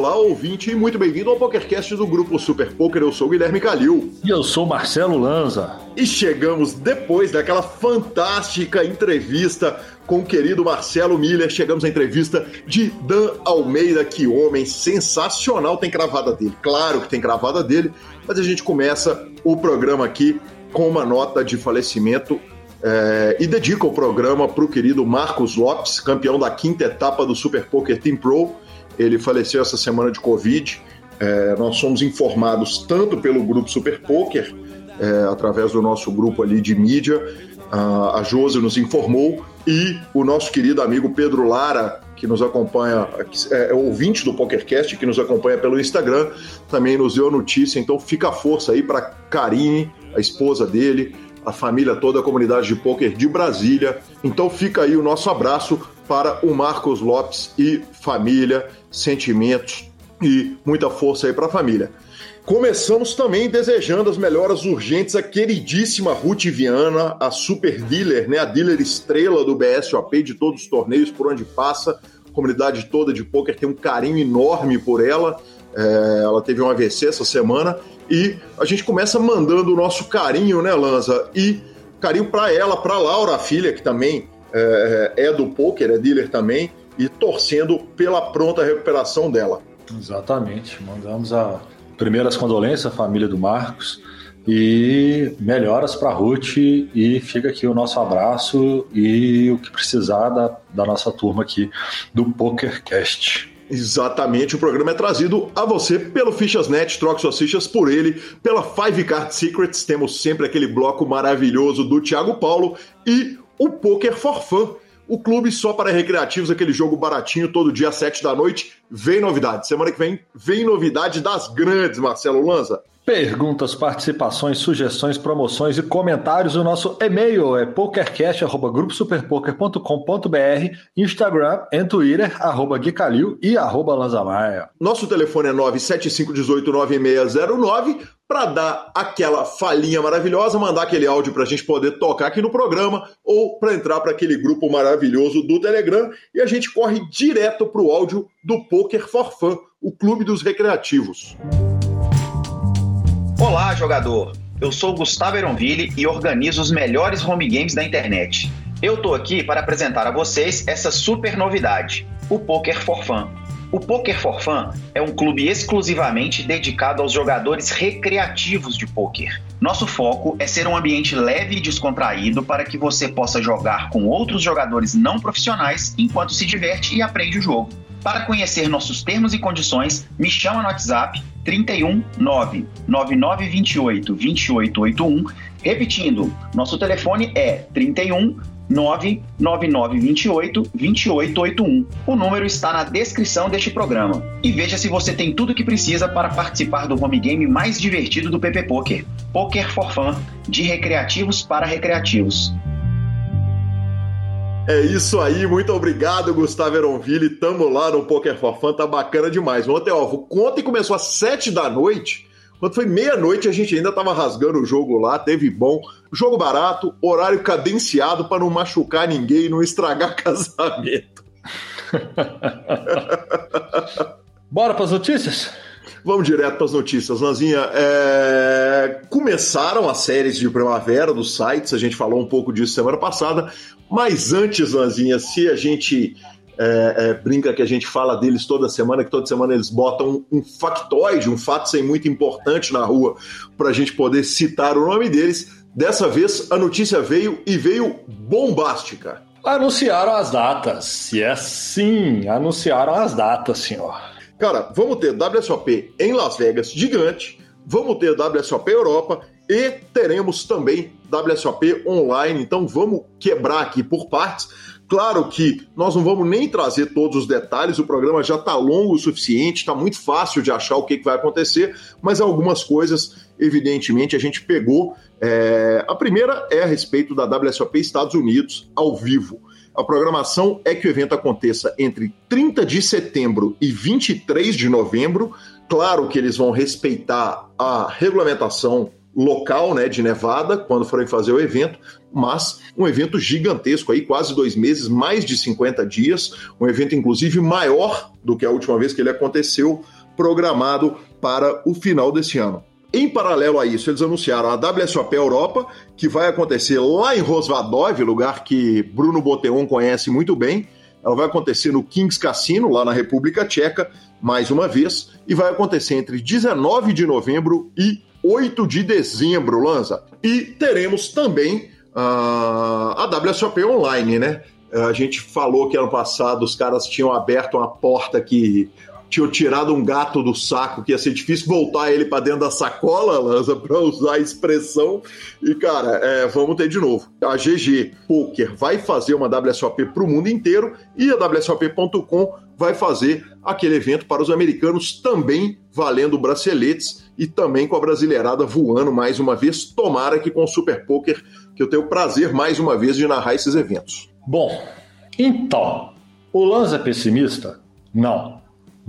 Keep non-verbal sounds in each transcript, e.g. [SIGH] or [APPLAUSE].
olá, ouvinte, e muito bem-vindo ao PokerCast do Grupo Super Poker. Eu sou o Guilherme Calil. E eu sou Marcelo Lanza. E chegamos depois daquela fantástica entrevista com o querido Marcelo Miller. Chegamos à entrevista de Dan Almeida, que homem sensacional. Tem cravada dele, claro que tem cravada dele, mas a gente começa o programa aqui com uma nota de falecimento é, e dedica o programa para o querido Marcos Lopes, campeão da quinta etapa do Super Poker Team Pro. Ele faleceu essa semana de Covid. É, nós somos informados tanto pelo grupo Super Poker, é, através do nosso grupo ali de mídia, a, a Josi nos informou, e o nosso querido amigo Pedro Lara, que nos acompanha, é, é ouvinte do PokerCast, que nos acompanha pelo Instagram, também nos deu a notícia. Então fica a força aí para Karine, a esposa dele, a família toda, a comunidade de poker de Brasília. Então fica aí o nosso abraço para o Marcos Lopes e família, sentimentos e muita força aí para a família. Começamos também desejando as melhoras urgentes à queridíssima Ruth Viana, a super dealer, né, a dealer estrela do BSOP de todos os torneios por onde passa. A comunidade toda de poker tem um carinho enorme por ela. É, ela teve um AVC essa semana e a gente começa mandando o nosso carinho, né, Lanza? E carinho para ela, para Laura, a filha, que também é, é do poker, é dealer também, e torcendo pela pronta recuperação dela. Exatamente. Mandamos a primeiras condolências à família do Marcos e melhoras para Ruth e fica aqui o nosso abraço e o que precisar da, da nossa turma aqui do PokerCast. Exatamente, o programa é trazido a você pelo Fichasnet, troque suas fichas por ele, pela Five Card Secrets, temos sempre aquele bloco maravilhoso do Thiago Paulo e o Poker for Fun, o clube só para recreativos, aquele jogo baratinho todo dia às 7 da noite. Vem novidade. Semana que vem vem novidade das grandes, Marcelo Lanza. Perguntas, participações, sugestões, promoções e comentários. O nosso e-mail é pokercast.gruposuperpoker.com.br, Instagram e Twitter, arroba Guicalil e arroba Lanzamaia. Nosso telefone é 975189609 para dar aquela falinha maravilhosa, mandar aquele áudio para a gente poder tocar aqui no programa ou para entrar para aquele grupo maravilhoso do Telegram e a gente corre direto para o áudio do Poker for Fun, o clube dos recreativos. Olá, jogador! Eu sou Gustavo Eronville e organizo os melhores home games da internet. Eu tô aqui para apresentar a vocês essa super novidade, o Poker for Fun. O Poker for Fun é um clube exclusivamente dedicado aos jogadores recreativos de poker. Nosso foco é ser um ambiente leve e descontraído para que você possa jogar com outros jogadores não profissionais enquanto se diverte e aprende o jogo. Para conhecer nossos termos e condições, me chama no WhatsApp 31 9 9928 2881. Repetindo, nosso telefone é 31 99928 2881. O número está na descrição deste programa. E veja se você tem tudo o que precisa para participar do home game mais divertido do PP Poker. Poker for Fun, de recreativos para recreativos. É isso aí, muito obrigado, Gustavo Eronville. Tamo lá no Poker for Fun, tá bacana demais. Ontem, ó, ontem começou às sete da noite. Quando foi meia-noite, a gente ainda tava rasgando o jogo lá, teve bom. Jogo barato, horário cadenciado para não machucar ninguém, não estragar [LAUGHS] casamento. Bora para as notícias? Vamos direto para as notícias, Lanzinha. É... Começaram as séries de primavera dos sites, a gente falou um pouco disso semana passada, mas antes, Lanzinha, se a gente é, é, brinca que a gente fala deles toda semana, que toda semana eles botam um, um factoide, um fato sem muito importante na rua, para a gente poder citar o nome deles. Dessa vez a notícia veio e veio bombástica. Anunciaram as datas. E é sim, anunciaram as datas, senhor. Cara, vamos ter WSOP em Las Vegas gigante, vamos ter WSOP Europa e teremos também WSOP online. Então vamos quebrar aqui por partes. Claro que nós não vamos nem trazer todos os detalhes, o programa já está longo o suficiente, está muito fácil de achar o que, que, vai acontecer, mas algumas coisas, evidentemente, a gente pegou. É... A primeira é a respeito da WSOP Estados Unidos ao vivo. A programação é que o evento aconteça entre 30 de setembro e 23 de novembro. Claro que eles vão respeitar a regulamentação local, né, de Nevada, quando forem fazer o evento, mas um evento gigantesco aí, quase dois meses, mais de 50 dias, um evento inclusive maior do que a última vez que ele aconteceu, programado para o final desse ano. Em paralelo a isso, eles anunciaram a WSOP Europa, que vai acontecer lá em Rosvadov, lugar que Bruno Boteon conhece muito bem. Ela vai acontecer no Kings Cassino, lá na República Tcheca, mais uma vez, e vai acontecer entre 19 de novembro e 8 de dezembro, Lanza. E teremos também uh, a WSOP Online, né? A gente falou que ano passado os caras tinham aberto uma porta que tinham tirado um gato do saco, que ia ser difícil voltar ele para dentro da sacola, Lanza, para usar a expressão. E, cara, é, vamos ter de novo. A GG Poker vai fazer uma WSOP para o mundo inteiro e a WSOP.com vai fazer aquele evento para os americanos também valendo braceletes e também com a brasileirada voando mais uma vez. Tomara que com o Super Poker, que eu tenho o prazer mais uma vez de narrar esses eventos. Bom, então, o Lanza é pessimista? Não.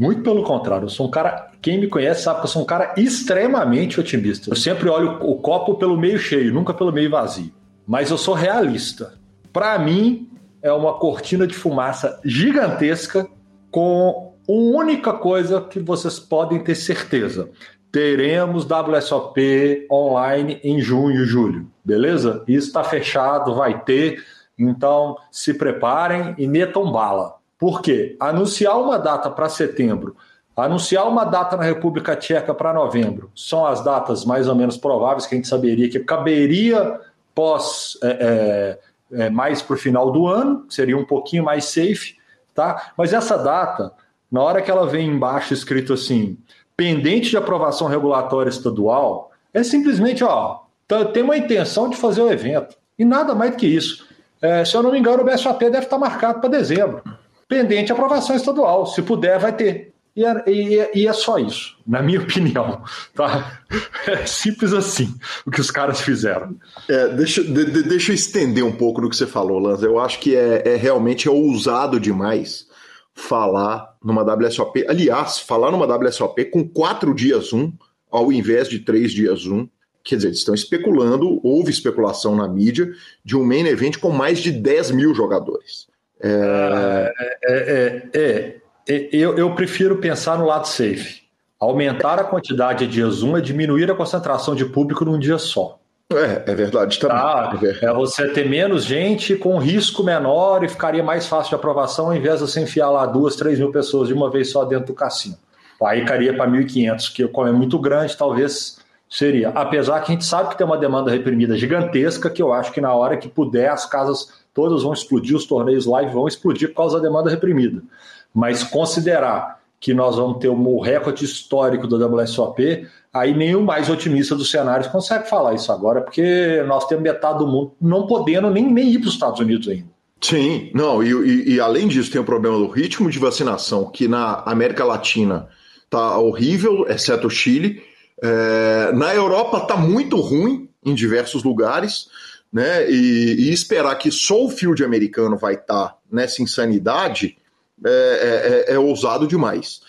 Muito pelo contrário, eu sou um cara. Quem me conhece sabe que eu sou um cara extremamente otimista. Eu sempre olho o copo pelo meio cheio, nunca pelo meio vazio. Mas eu sou realista. Para mim, é uma cortina de fumaça gigantesca com uma única coisa que vocês podem ter certeza. Teremos WSOP online em junho e julho, beleza? Isso está fechado, vai ter. Então se preparem e metam bala. Por quê? Anunciar uma data para setembro, anunciar uma data na República Tcheca para novembro, são as datas mais ou menos prováveis que a gente saberia que caberia pós é, é, é mais para o final do ano, seria um pouquinho mais safe, tá? Mas essa data, na hora que ela vem embaixo escrito assim, pendente de aprovação regulatória estadual, é simplesmente, ó, tem uma intenção de fazer o evento. E nada mais do que isso. É, se eu não me engano, o BSAP deve estar marcado para dezembro pendente de aprovação estadual. Se puder, vai ter. E é, e, e é, só isso, na minha [LAUGHS] opinião. Tá? É simples assim o que os caras fizeram. É, deixa, de, deixa eu estender um pouco do que você falou, Lanza. Eu acho que é, é realmente é ousado demais falar numa WSOP. Aliás, falar numa WSOP com quatro dias um, ao invés de três dias um. Quer dizer, eles estão especulando, houve especulação na mídia, de um main event com mais de 10 mil jogadores. É, é, é, é, eu, eu prefiro pensar no lado safe. Aumentar a quantidade de dias um é diminuir a concentração de público num dia só. É, é verdade também. Tá, é, você ter menos gente com risco menor e ficaria mais fácil de aprovação ao invés de você enfiar lá duas, três mil pessoas de uma vez só dentro do cassino. Aí cairia para 1.500, que como é muito grande, talvez seria. Apesar que a gente sabe que tem uma demanda reprimida gigantesca, que eu acho que na hora que puder as casas todas vão explodir, os torneios live vão explodir por causa da demanda reprimida. Mas considerar que nós vamos ter o recorde histórico da WSOP, aí nenhum mais otimista dos cenários consegue falar isso agora, porque nós temos metade do mundo não podendo nem, nem ir para os Estados Unidos ainda. Sim, não, e, e, e, além disso tem o problema do ritmo de vacinação, que na América Latina tá horrível, exceto o Chile. É, na Europa tá muito ruim em diversos lugares né? E, e, esperar que só o field americano vai estar tá nessa insanidade é, é, é, é ousado demais.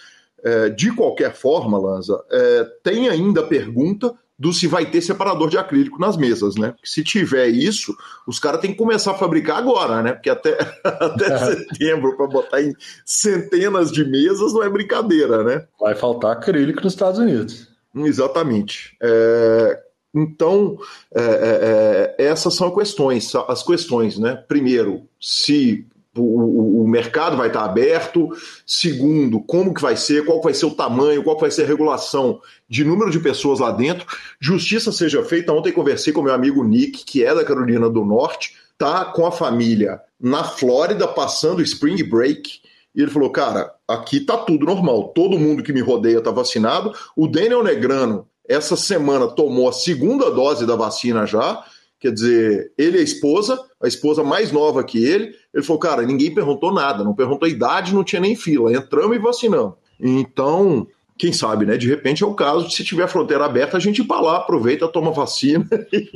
É, de qualquer forma, Lanza, é, tem ainda a pergunta do se vai ter separador de acrílico nas mesas, né? Se tiver isso, os caras têm que começar a fabricar agora, né? Porque até, [LAUGHS] até [LAUGHS] setembro, para botar em centenas de mesas, não é brincadeira, né? Vai faltar acrílico nos Estados Unidos. Exatamente. É, então, é, é, é, essas são as questões, as questões, né? Primeiro, se o, o, mercado vai estar aberto. Segundo, como que vai ser, qual vai ser o tamanho, qual vai ser a regulação de número de pessoas lá dentro. Justiça seja feita. Ontem conversei com meu amigo Nick, que é da Carolina do Norte, tá com a família na Flórida passando Spring Break. E ele falou, cara, aqui tá tudo normal. Todo mundo que me rodeia tá vacinado. O Daniel Negrano essa semana tomou a segunda dose da vacina já. Quer dizer, ele e a esposa, a esposa mais nova que ele. Ele falou, cara, ninguém perguntou nada, não perguntou a idade, não tinha nem fila. Entramos e vacinamos. Então, quem sabe, né? De repente é o caso de se tiver fronteira aberta, a gente ir para lá, aproveita, toma vacina [LAUGHS] e,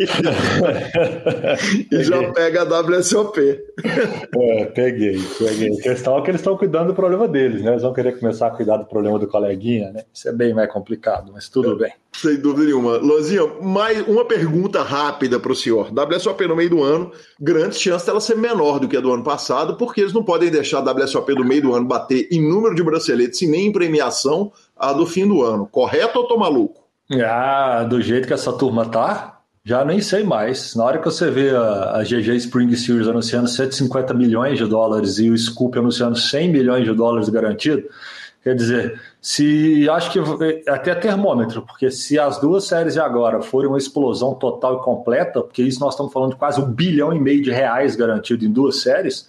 e já pega a WSOP. É, peguei, peguei. A questão é que eles estão cuidando do problema deles, né? Eles vão querer começar a cuidar do problema do coleguinha, né? Isso é bem mais complicado, mas tudo é, bem. Sem dúvida nenhuma. Lozinha, mais uma pergunta rápida para o senhor. WSOP no meio do ano, grande chance dela ser menor do que a do ano passado, porque eles não podem deixar a WSOP do meio do ano bater em número de braceletes e nem em premiação a do fim do ano. Correto ou tô maluco? Ah, do jeito que essa turma tá, já nem sei mais. Na hora que você vê a, a GG Spring Series anunciando 150 milhões de dólares e o Scoop anunciando 100 milhões de dólares garantido, quer dizer, se acho que é até termômetro, porque se as duas séries de agora forem uma explosão total e completa, porque isso nós estamos falando de quase um bilhão e meio de reais garantido em duas séries,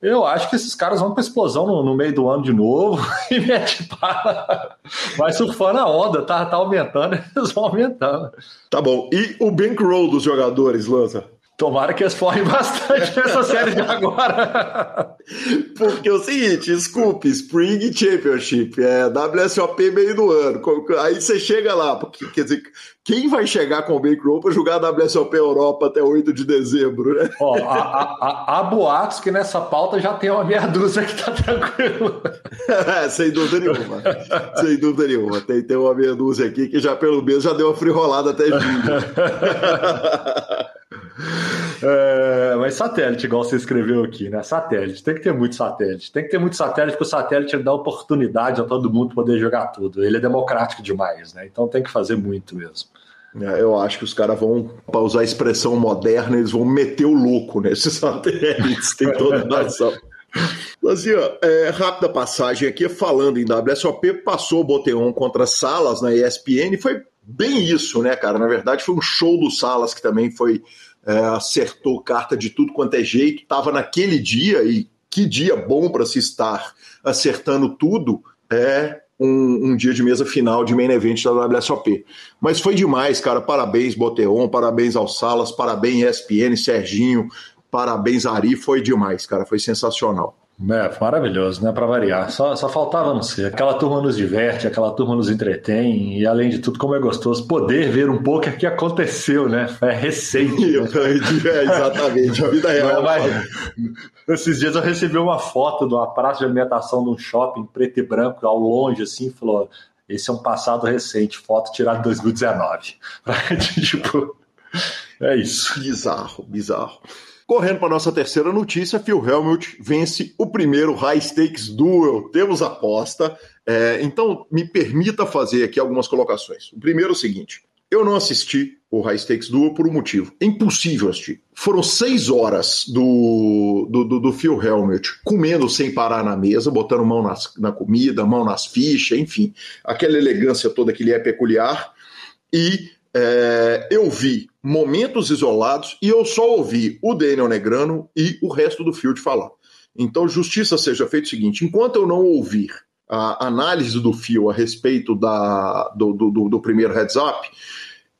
eu acho que esses caras vão para explosão no, no, meio do ano de novo [LAUGHS] e mete para. Vai surfando a onda, tá, tá aumentando, [LAUGHS] eles vão aumentando. Tá bom. E o bankroll dos jogadores, Lança? Tomara que eles forrem bastante [LAUGHS] nessa série de agora. Porque é o seguinte, desculpe, Spring Championship, é WSOP meio do ano. Aí você chega lá, porque, quer dizer, quem vai chegar com o Bankroll para jogar a WSOP Europa até 8 de dezembro, né? Ó, há, boatos que nessa pauta já tem uma meia dúzia que tá tranquilo. [LAUGHS] é, sem dúvida nenhuma. sem dúvida nenhuma. Tem, tem uma meia dúzia aqui que já pelo menos já deu uma frirolada até julho. [LAUGHS] É, mas satélite, igual você escreveu aqui, né? Satélite, tem que ter muito satélite. Tem que ter muito satélite, porque o satélite dá oportunidade a todo mundo poder jogar tudo. Ele é democrático demais, né? Então tem que fazer muito mesmo. É, eu acho que os caras vão, para usar a expressão moderna, eles vão meter o louco nesses [LAUGHS] satélites, tem toda a razão. Lazinha, é, rápida passagem aqui, falando em WSOP, passou o Boteon contra Salas na ESPN, foi bem isso, né, cara? Na verdade, foi um show do Salas que também foi é, acertou carta de tudo quanto é jeito, estava naquele dia, e que dia bom para se estar acertando tudo, é um, um, dia de mesa final de main event da WSOP. Mas foi demais, cara. Parabéns, Boteon, parabéns ao Salas, parabéns, ESPN, Serginho, parabéns, Ari. Foi demais, cara. Foi sensacional. É, maravilhoso, né? Para variar. Só, só faltava não ser. Aquela turma nos diverte, aquela turma nos entretém, e além de tudo, como é gostoso poder ver um pouco que aconteceu, né? É recente. Né? [LAUGHS] é, exatamente, a vida real. Mas, esses dias eu recebi uma foto de uma praça de alimentação de um shopping preto e branco, ao longe, assim, falou: esse é um passado recente, foto tirada em 2019. [LAUGHS] tipo, é isso. Bizarro, bizarro. Correndo para nossa terceira notícia, Phil Helmut vence o primeiro High Stakes Duel. Temos aposta. É, então, me permita fazer aqui algumas colocações. O primeiro é o seguinte: eu não assisti o High Stakes Duel por um motivo. É impossível assistir. Foram seis horas do, do, do, do Phil Helmut comendo sem parar na mesa, botando mão nas, na comida, mão nas fichas, enfim. Aquela elegância toda que lhe é peculiar. E é, eu vi momentos isolados e eu só ouvi o Daniel Negrano e o resto do field falar. Então, justiça seja feita o seguinte: enquanto eu não ouvir a análise do fio a respeito da, do, do, do primeiro heads up,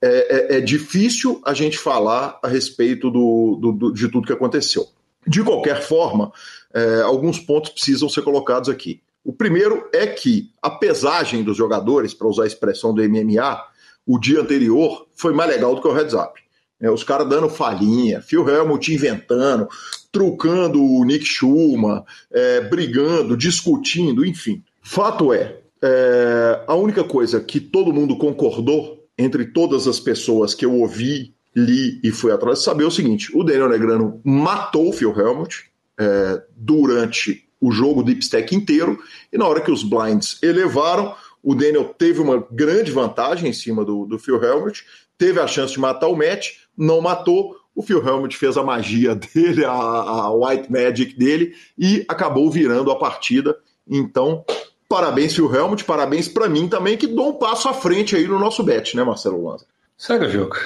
é, é, é, difícil a gente falar a respeito do, do, de tudo que aconteceu. De qualquer forma, é, alguns pontos precisam ser colocados aqui. O primeiro é que a pesagem dos jogadores, para usar a expressão do MMA, o dia anterior foi mais legal do que o heads up. É, os caras dando falhinha, Phil Helmut inventando, trucando o Nick Schumann, é, brigando, discutindo, enfim. Fato é, é, a única coisa que todo mundo concordou entre todas as pessoas que eu ouvi, li e fui atrás saber é o seguinte: o Daniel Negrano matou o Phil Helmut é, durante o jogo Deep Stack inteiro, e na hora que os blinds elevaram, o Daniel teve uma grande vantagem em cima do, do Phil Helmut, teve a chance de matar o match, não matou. O Phil Helmut fez a magia [LAUGHS] dele, a, a White Magic dele, e acabou virando a partida. Então, parabéns, Phil Helmut, parabéns para mim também, que dou um passo à frente aí no nosso bet, né, Marcelo Lanza? Segue o jogo.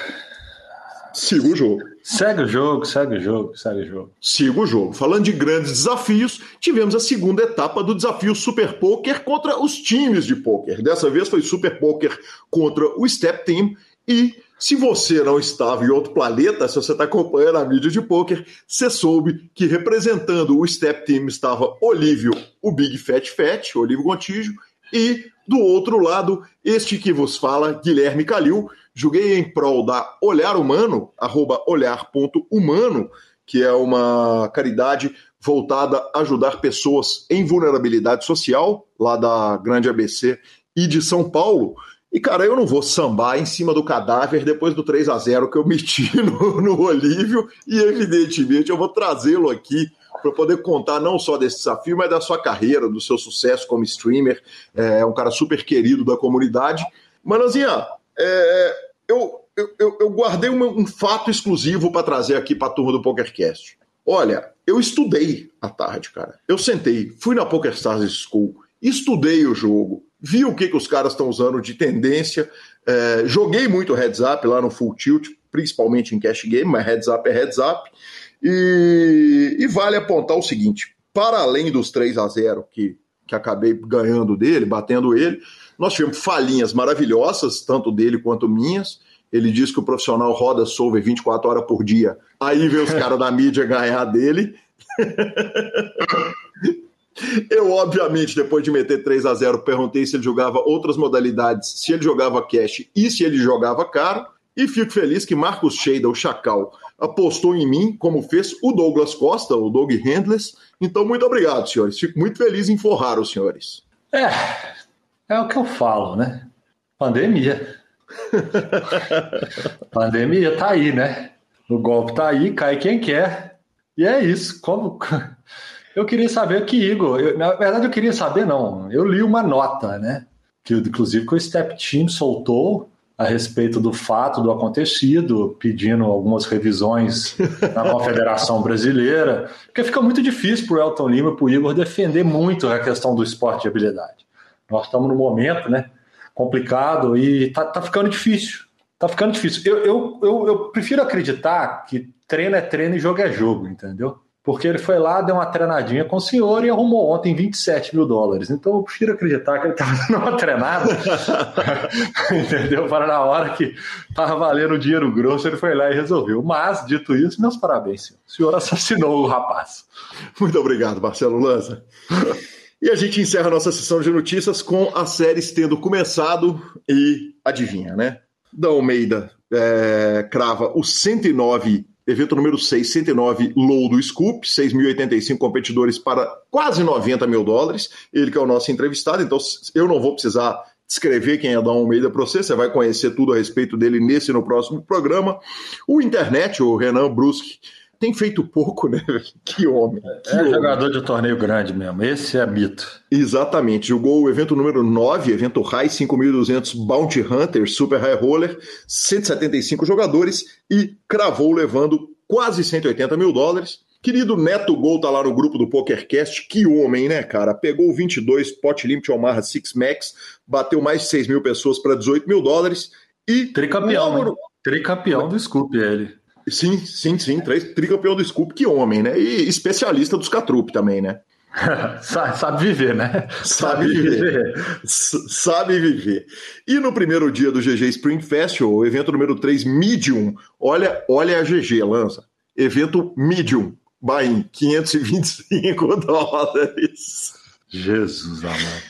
Siga o jogo. Segue o jogo, segue o jogo, segue o jogo. Siga o jogo. Falando de grandes desafios, tivemos a segunda etapa do desafio Super Poker contra os times de poker. Dessa vez foi Super Poker contra o Step Team e se você não estava em outro planeta, se você está acompanhando a mídia de poker, você soube que representando o Step Team estava Olívio, o Big Fat Fat, Olívio Gontijo, e Do outro lado, este que vos fala, Guilherme Calil, joguei em prol da Olhar Humano, arroba olhar.humano, que é uma caridade voltada a ajudar pessoas em vulnerabilidade social, lá da Grande ABC e de São Paulo. E, cara, eu não vou sambar em cima do cadáver depois do 3 a 0 que eu meti [LAUGHS] no, no Olívio, e evidentemente eu vou trazê-lo aqui para poder contar não só desse desafio, mas da sua carreira, do seu sucesso como streamer. É um cara super querido da comunidade. Manozinha, é, eu, eu, eu, guardei um, um fato exclusivo para trazer aqui para a turma do PokerCast. Olha, eu estudei à tarde, cara. Eu sentei, fui na PokerStars School, estudei o jogo, vi o que, que os caras estão usando de tendência, é, joguei muito heads up lá no Full Tilt, principalmente em cash game, mas heads up é heads up. E, e vale apontar o seguinte: para além dos 3 a 0 que, que acabei ganhando dele, batendo ele, nós tivemos falhinhas maravilhosas, tanto dele quanto minhas. Ele diz que o profissional roda solver 24 horas por dia. Aí vem os [LAUGHS] caras da mídia ganhar dele. Eu, obviamente, depois de meter 3 a 0 perguntei se ele jogava outras modalidades, se ele jogava cash e se ele jogava caro. E fico feliz que Marcos Sheida, o Chacal, apostou em mim, como fez o Douglas Costa, o Doug Handless. Então, muito obrigado, senhores. Fico muito feliz em forrar os senhores. É, é o que eu falo, né? Pandemia. [LAUGHS] Pandemia tá aí, né? O golpe tá aí, cai quem quer. E é isso. Como [LAUGHS] eu queria saber que Igor, eu, na verdade eu queria saber não. Eu li uma nota, né? Que inclusive que o Step Team soltou a respeito do fato do acontecido, pedindo algumas revisões na [LAUGHS] Confederação Brasileira, porque fica muito difícil para o Elton Lima e para o Igor defender muito a questão do esporte de habilidade. Nós estamos num momento né, complicado e está tá ficando difícil. Está ficando difícil. Eu, eu, eu, eu prefiro acreditar que treino é treino e jogo é jogo, entendeu? Porque ele foi lá, deu uma treinadinha com o senhor e arrumou ontem 27 mil dólares. Então eu prefiro acreditar que ele estava dando uma treinada, [LAUGHS] entendeu? Para na hora que estava valendo o dinheiro grosso, ele foi lá e resolveu. Mas, dito isso, meus parabéns, senhor. O senhor assassinou o rapaz. Muito obrigado, Marcelo Lanza. E a gente encerra a nossa sessão de notícias com as séries tendo começado e adivinha, né? Da Almeida é, crava o 109 evento número 6, 109, low do Scoop, 6.085 competidores para quase 90 mil dólares. Ele que é o nosso entrevistado, então eu não vou precisar descrever quem é Dom Almeida para você, você vai conhecer tudo a respeito dele nesse e no próximo programa. O internet, o Renan Bruschi, tem feito pouco, né? [LAUGHS] Que homem. Que é homem. jogador de torneio grande mesmo. Esse é mito. Exatamente. Jogou o evento número 9, evento High 5200 Bounty Hunter Super High Roller, 175 jogadores e cravou levando quase 180 mil dólares. Querido Neto Gol tá lá no grupo do PokerCast. Que homem, né, cara? Pegou 22 Pot Limit Omaha Six Max, bateu mais de 6 mil pessoas para 18 mil dólares e. Tricampeão, logo... Tricampeão do Scoop, ele. Sim, sim, sim. Tricampeão do Scoop, que homem, né? E especialista dos Catrup também, né? [LAUGHS] sabe, viver, né? Sabe, viver. sabe viver. E no primeiro dia do GG Spring Festival, o evento número 3, Medium. Olha, olha a GG, lança. Evento Medium. Bahia, 525 [LAUGHS] dólares. Jesus amado.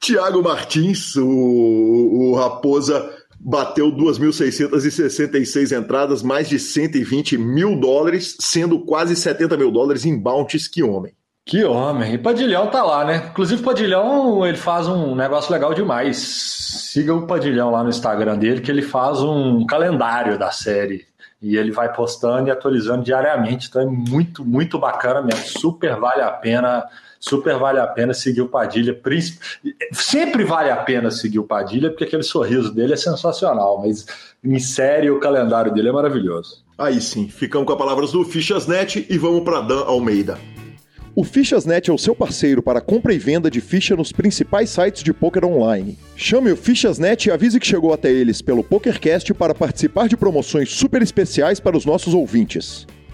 Tiago Martins, o, o Raposa bateu 2.666 entradas, mais de 120 mil dólares, sendo quase 70 mil dólares em bounties. Que homem! Que homem! E Padilhão tá lá, né? Inclusive, Padilhão ele faz um negócio legal demais. Siga o Padilhão lá no Instagram dele, que ele faz um calendário da série. E ele vai postando e atualizando diariamente. Então é muito, muito bacana mesmo. Super vale a pena super vale a pena seguir o Padilha. Sempre vale a pena seguir o Padilha, porque aquele sorriso dele é sensacional, mas em série o calendário dele é maravilhoso. Aí sim, ficamos com as palavras do Fichasnet e vamos para Dan Almeida. O Fichasnet é o seu parceiro para compra e venda de ficha nos principais sites de poker online. Chame o Fichasnet e avise que chegou até eles pelo PokerCast para participar de promoções super especiais para os nossos ouvintes.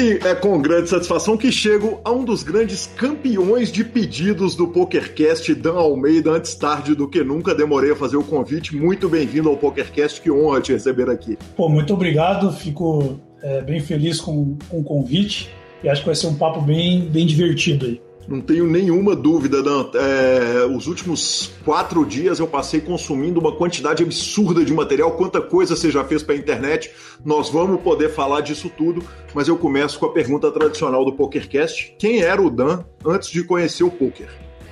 E é com grande satisfação que chego a um dos grandes campeões de pedidos do PokerCast, Dan Almeida, antes tarde do que nunca. Demorei a fazer o convite. Muito bem-vindo ao PokerCast, que honra te receber aqui. Pô, muito obrigado, fico é, bem feliz com, com o convite e acho que vai ser um papo bem, bem divertido aí. Não tenho nenhuma dúvida, Dan. É, os últimos quatro dias eu passei consumindo uma quantidade absurda de material. Quanta coisa você já fez para a internet. Nós vamos poder falar disso tudo, mas eu começo com a pergunta tradicional do PokerCast: quem era o Dan antes de conhecer o poker?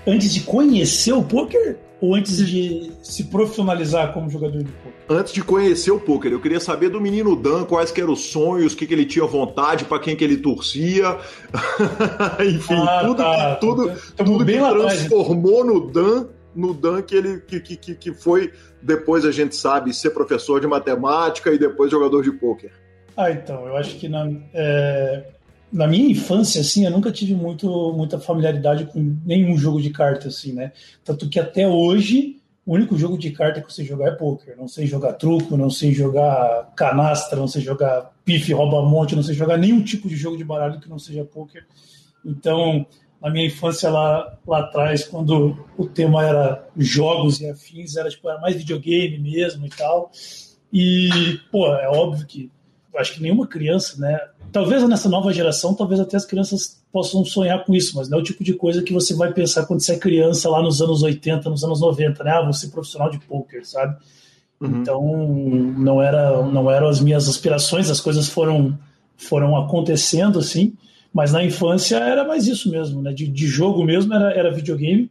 Antes de conhecer o poker? Ou antes de se profissionalizar como jogador de poker? Antes de conhecer o poker, eu queria saber do menino Dan quais que eram os sonhos, o que, que ele tinha vontade, para quem que ele torcia. [LAUGHS] Enfim, ah, tudo, tá. tudo, tudo bem que transformou no Dan, no Dan que ele que, que, que foi depois a gente sabe ser professor de matemática e depois jogador de poker. Ah, então, eu acho que na, é, na minha infância, assim, eu nunca tive muito, muita familiaridade com nenhum jogo de carta, assim, né? Tanto que até hoje, o único jogo de carta que eu sei jogar é poker. Não sei jogar truco, não sei jogar canastra, não sei jogar pife, rouba-monte, não sei jogar nenhum tipo de jogo de baralho que não seja poker. Então, na minha infância lá, lá atrás, quando o tema era jogos e afins, era, tipo, era mais videogame mesmo e tal. E, pô, é óbvio que acho que nenhuma criança, né? Talvez nessa nova geração, talvez até as crianças possam sonhar com isso, mas não é o tipo de coisa que você vai pensar quando você é criança lá nos anos 80, nos anos 90, né? Ah, vou ser profissional de poker, sabe? Uhum. Então, não era não eram as minhas aspirações, as coisas foram foram acontecendo assim, mas na infância era mais isso mesmo, né? De, de jogo mesmo era, era videogame,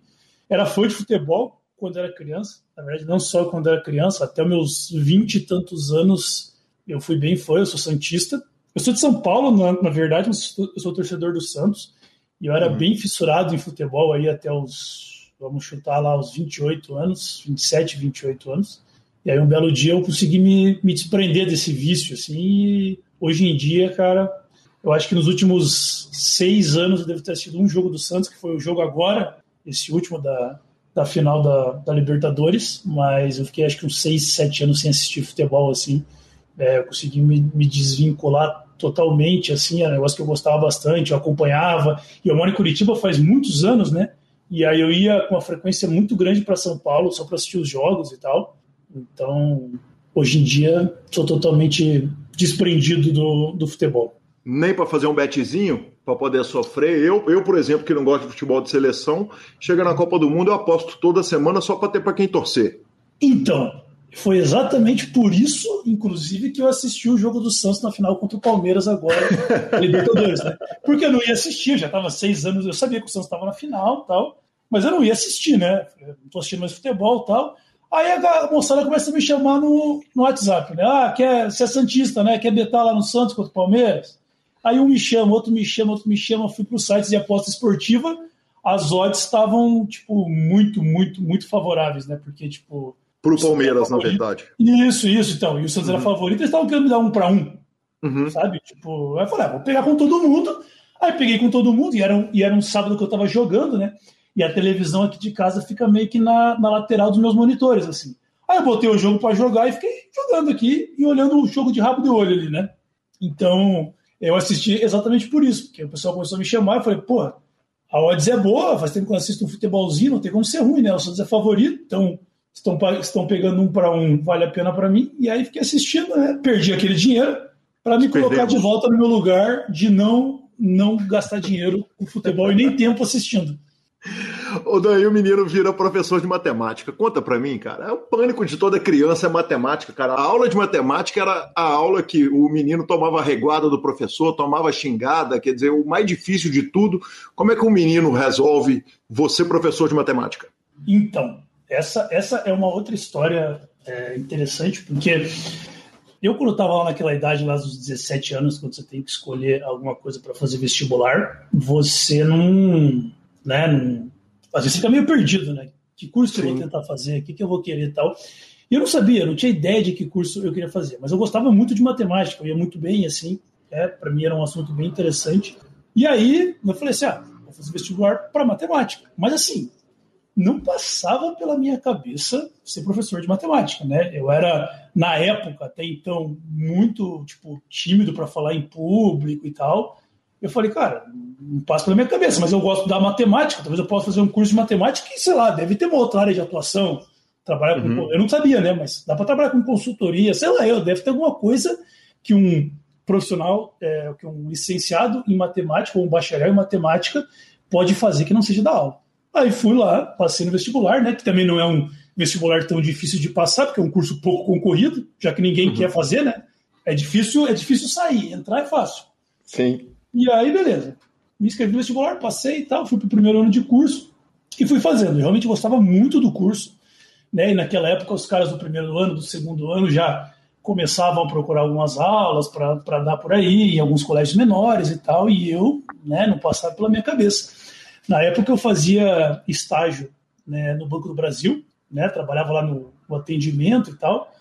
era fã de futebol quando era criança, na verdade não só quando era criança, até meus vinte e tantos anos eu fui bem fã, eu sou Santista. Eu sou de São Paulo, na, na verdade, mas eu sou torcedor do Santos. E eu era uhum. bem fissurado em futebol aí até os, vamos chutar lá, os 28 anos, 27, 28 anos. E aí um belo dia eu consegui me, me desprender desse vício, assim, e hoje em dia, cara, eu acho que nos últimos seis anos eu devo ter assistido um jogo do Santos, que foi o jogo agora, esse último da, da final da, da Libertadores, mas eu fiquei acho que uns seis, sete anos sem assistir futebol, assim, é, eu consegui me, me, desvincular totalmente, assim, é um negócio que eu gostava bastante, eu acompanhava, e eu moro em Curitiba faz muitos anos, né, e aí eu ia com uma frequência muito grande para São Paulo só para assistir os jogos e tal, então, hoje em dia, sou totalmente desprendido do, do futebol. Nem para fazer um betzinho, para poder sofrer. Eu, eu, por exemplo, que não gosto de futebol de seleção, chega na Copa do Mundo, eu aposto toda semana só para ter para quem torcer. Então, foi exatamente por isso, inclusive, que eu assisti o jogo do Santos na final contra o Palmeiras agora, [LAUGHS] Libertadores, né? Porque eu não ia assistir, eu já estava seis anos, eu sabia que o Santos estava na final tal, mas eu não ia assistir, né? não estou assistindo mais futebol tal. Aí a moçada começa a me chamar no, no WhatsApp, né? Ah, quer, você é Santista, né? Quer betar lá no Santos contra o Palmeiras? Aí um me chama, outro me chama, outro me chama, fui para os sites de aposta esportiva, as odds estavam, tipo, muito, muito, muito favoráveis, né? Porque, tipo, Pro Palmeiras, na verdade. Isso, isso, então. E o Santos uhum. era favorito, eles estavam querendo me dar um para um. Uhum. Sabe? Tipo, aí eu falei, ah, vou pegar com todo mundo. Aí peguei com todo mundo, e era, um, e era um sábado que eu tava jogando, né? E a televisão aqui de casa fica meio que na, na lateral dos meus monitores, assim. Aí eu botei o jogo para jogar e fiquei jogando aqui e olhando o jogo de rabo de olho ali, né? Então, eu assisti exatamente por isso, porque o pessoal começou a me chamar e falei, pô, a odds é boa, faz tempo que eu assisto um futebolzinho, não tem como ser ruim, né? O Santos é favorito, então estão, estão pegando um para um, vale a pena para mim. E aí fiquei assistindo, né? Perdi aquele dinheiro para me colocar de volta no meu lugar de não não gastar dinheiro com futebol e nem tempo assistindo. O daí o menino vira professor de matemática. Conta para mim, cara. É o pânico de toda criança é matemática, cara. A aula de matemática era a aula que o menino tomava reguada do professor, tomava xingada, quer dizer, o mais difícil de tudo. Como é que o menino resolve você professor de matemática? Então, essa, essa é uma outra história é, interessante, porque eu, quando estava lá naquela idade, lá dos 17 anos, quando você tem que escolher alguma coisa para fazer vestibular, você não, né, não. Às vezes fica meio perdido, né? Que curso Sim. eu vou tentar fazer? O que, que eu vou querer e tal? E eu não sabia, não tinha ideia de que curso eu queria fazer, mas eu gostava muito de matemática, eu ia muito bem, assim, é, para mim era um assunto bem interessante. E aí eu falei assim: ah, vou fazer vestibular para matemática. Mas assim, não passava pela minha cabeça ser professor de matemática, né? Eu era, na época, até então, muito, tipo, tímido para falar em público e tal. Eu falei, cara, não passa pela minha cabeça, mas eu gosto da matemática, talvez eu possa fazer um curso de matemática que, sei lá, deve ter uma outra área de atuação, trabalhar com... Uhum. Eu não sabia, né? Mas dá para trabalhar com consultoria, sei lá, eu deve ter alguma coisa que um profissional, é, que um licenciado em matemática ou um bacharel em matemática pode fazer que não seja da aula. Aí fui lá, passei no vestibular, né? Que também não é um vestibular tão difícil de passar, porque é um curso pouco concorrido, já que ninguém uhum. quer fazer, né? É difícil, é difícil sair, entrar é fácil. Sim. E aí, beleza. Me inscrevi no vestibular, passei e tal, fui pro primeiro ano de curso e fui fazendo. Eu realmente gostava muito do curso, né? E naquela época os caras do primeiro ano, do segundo ano já começavam a procurar algumas aulas para dar por aí, em alguns colégios menores e tal, e eu, né, não passava pela minha cabeça. Na época eu fazia estágio né, no Banco do Brasil, né, trabalhava lá no, no, atendimento e tal,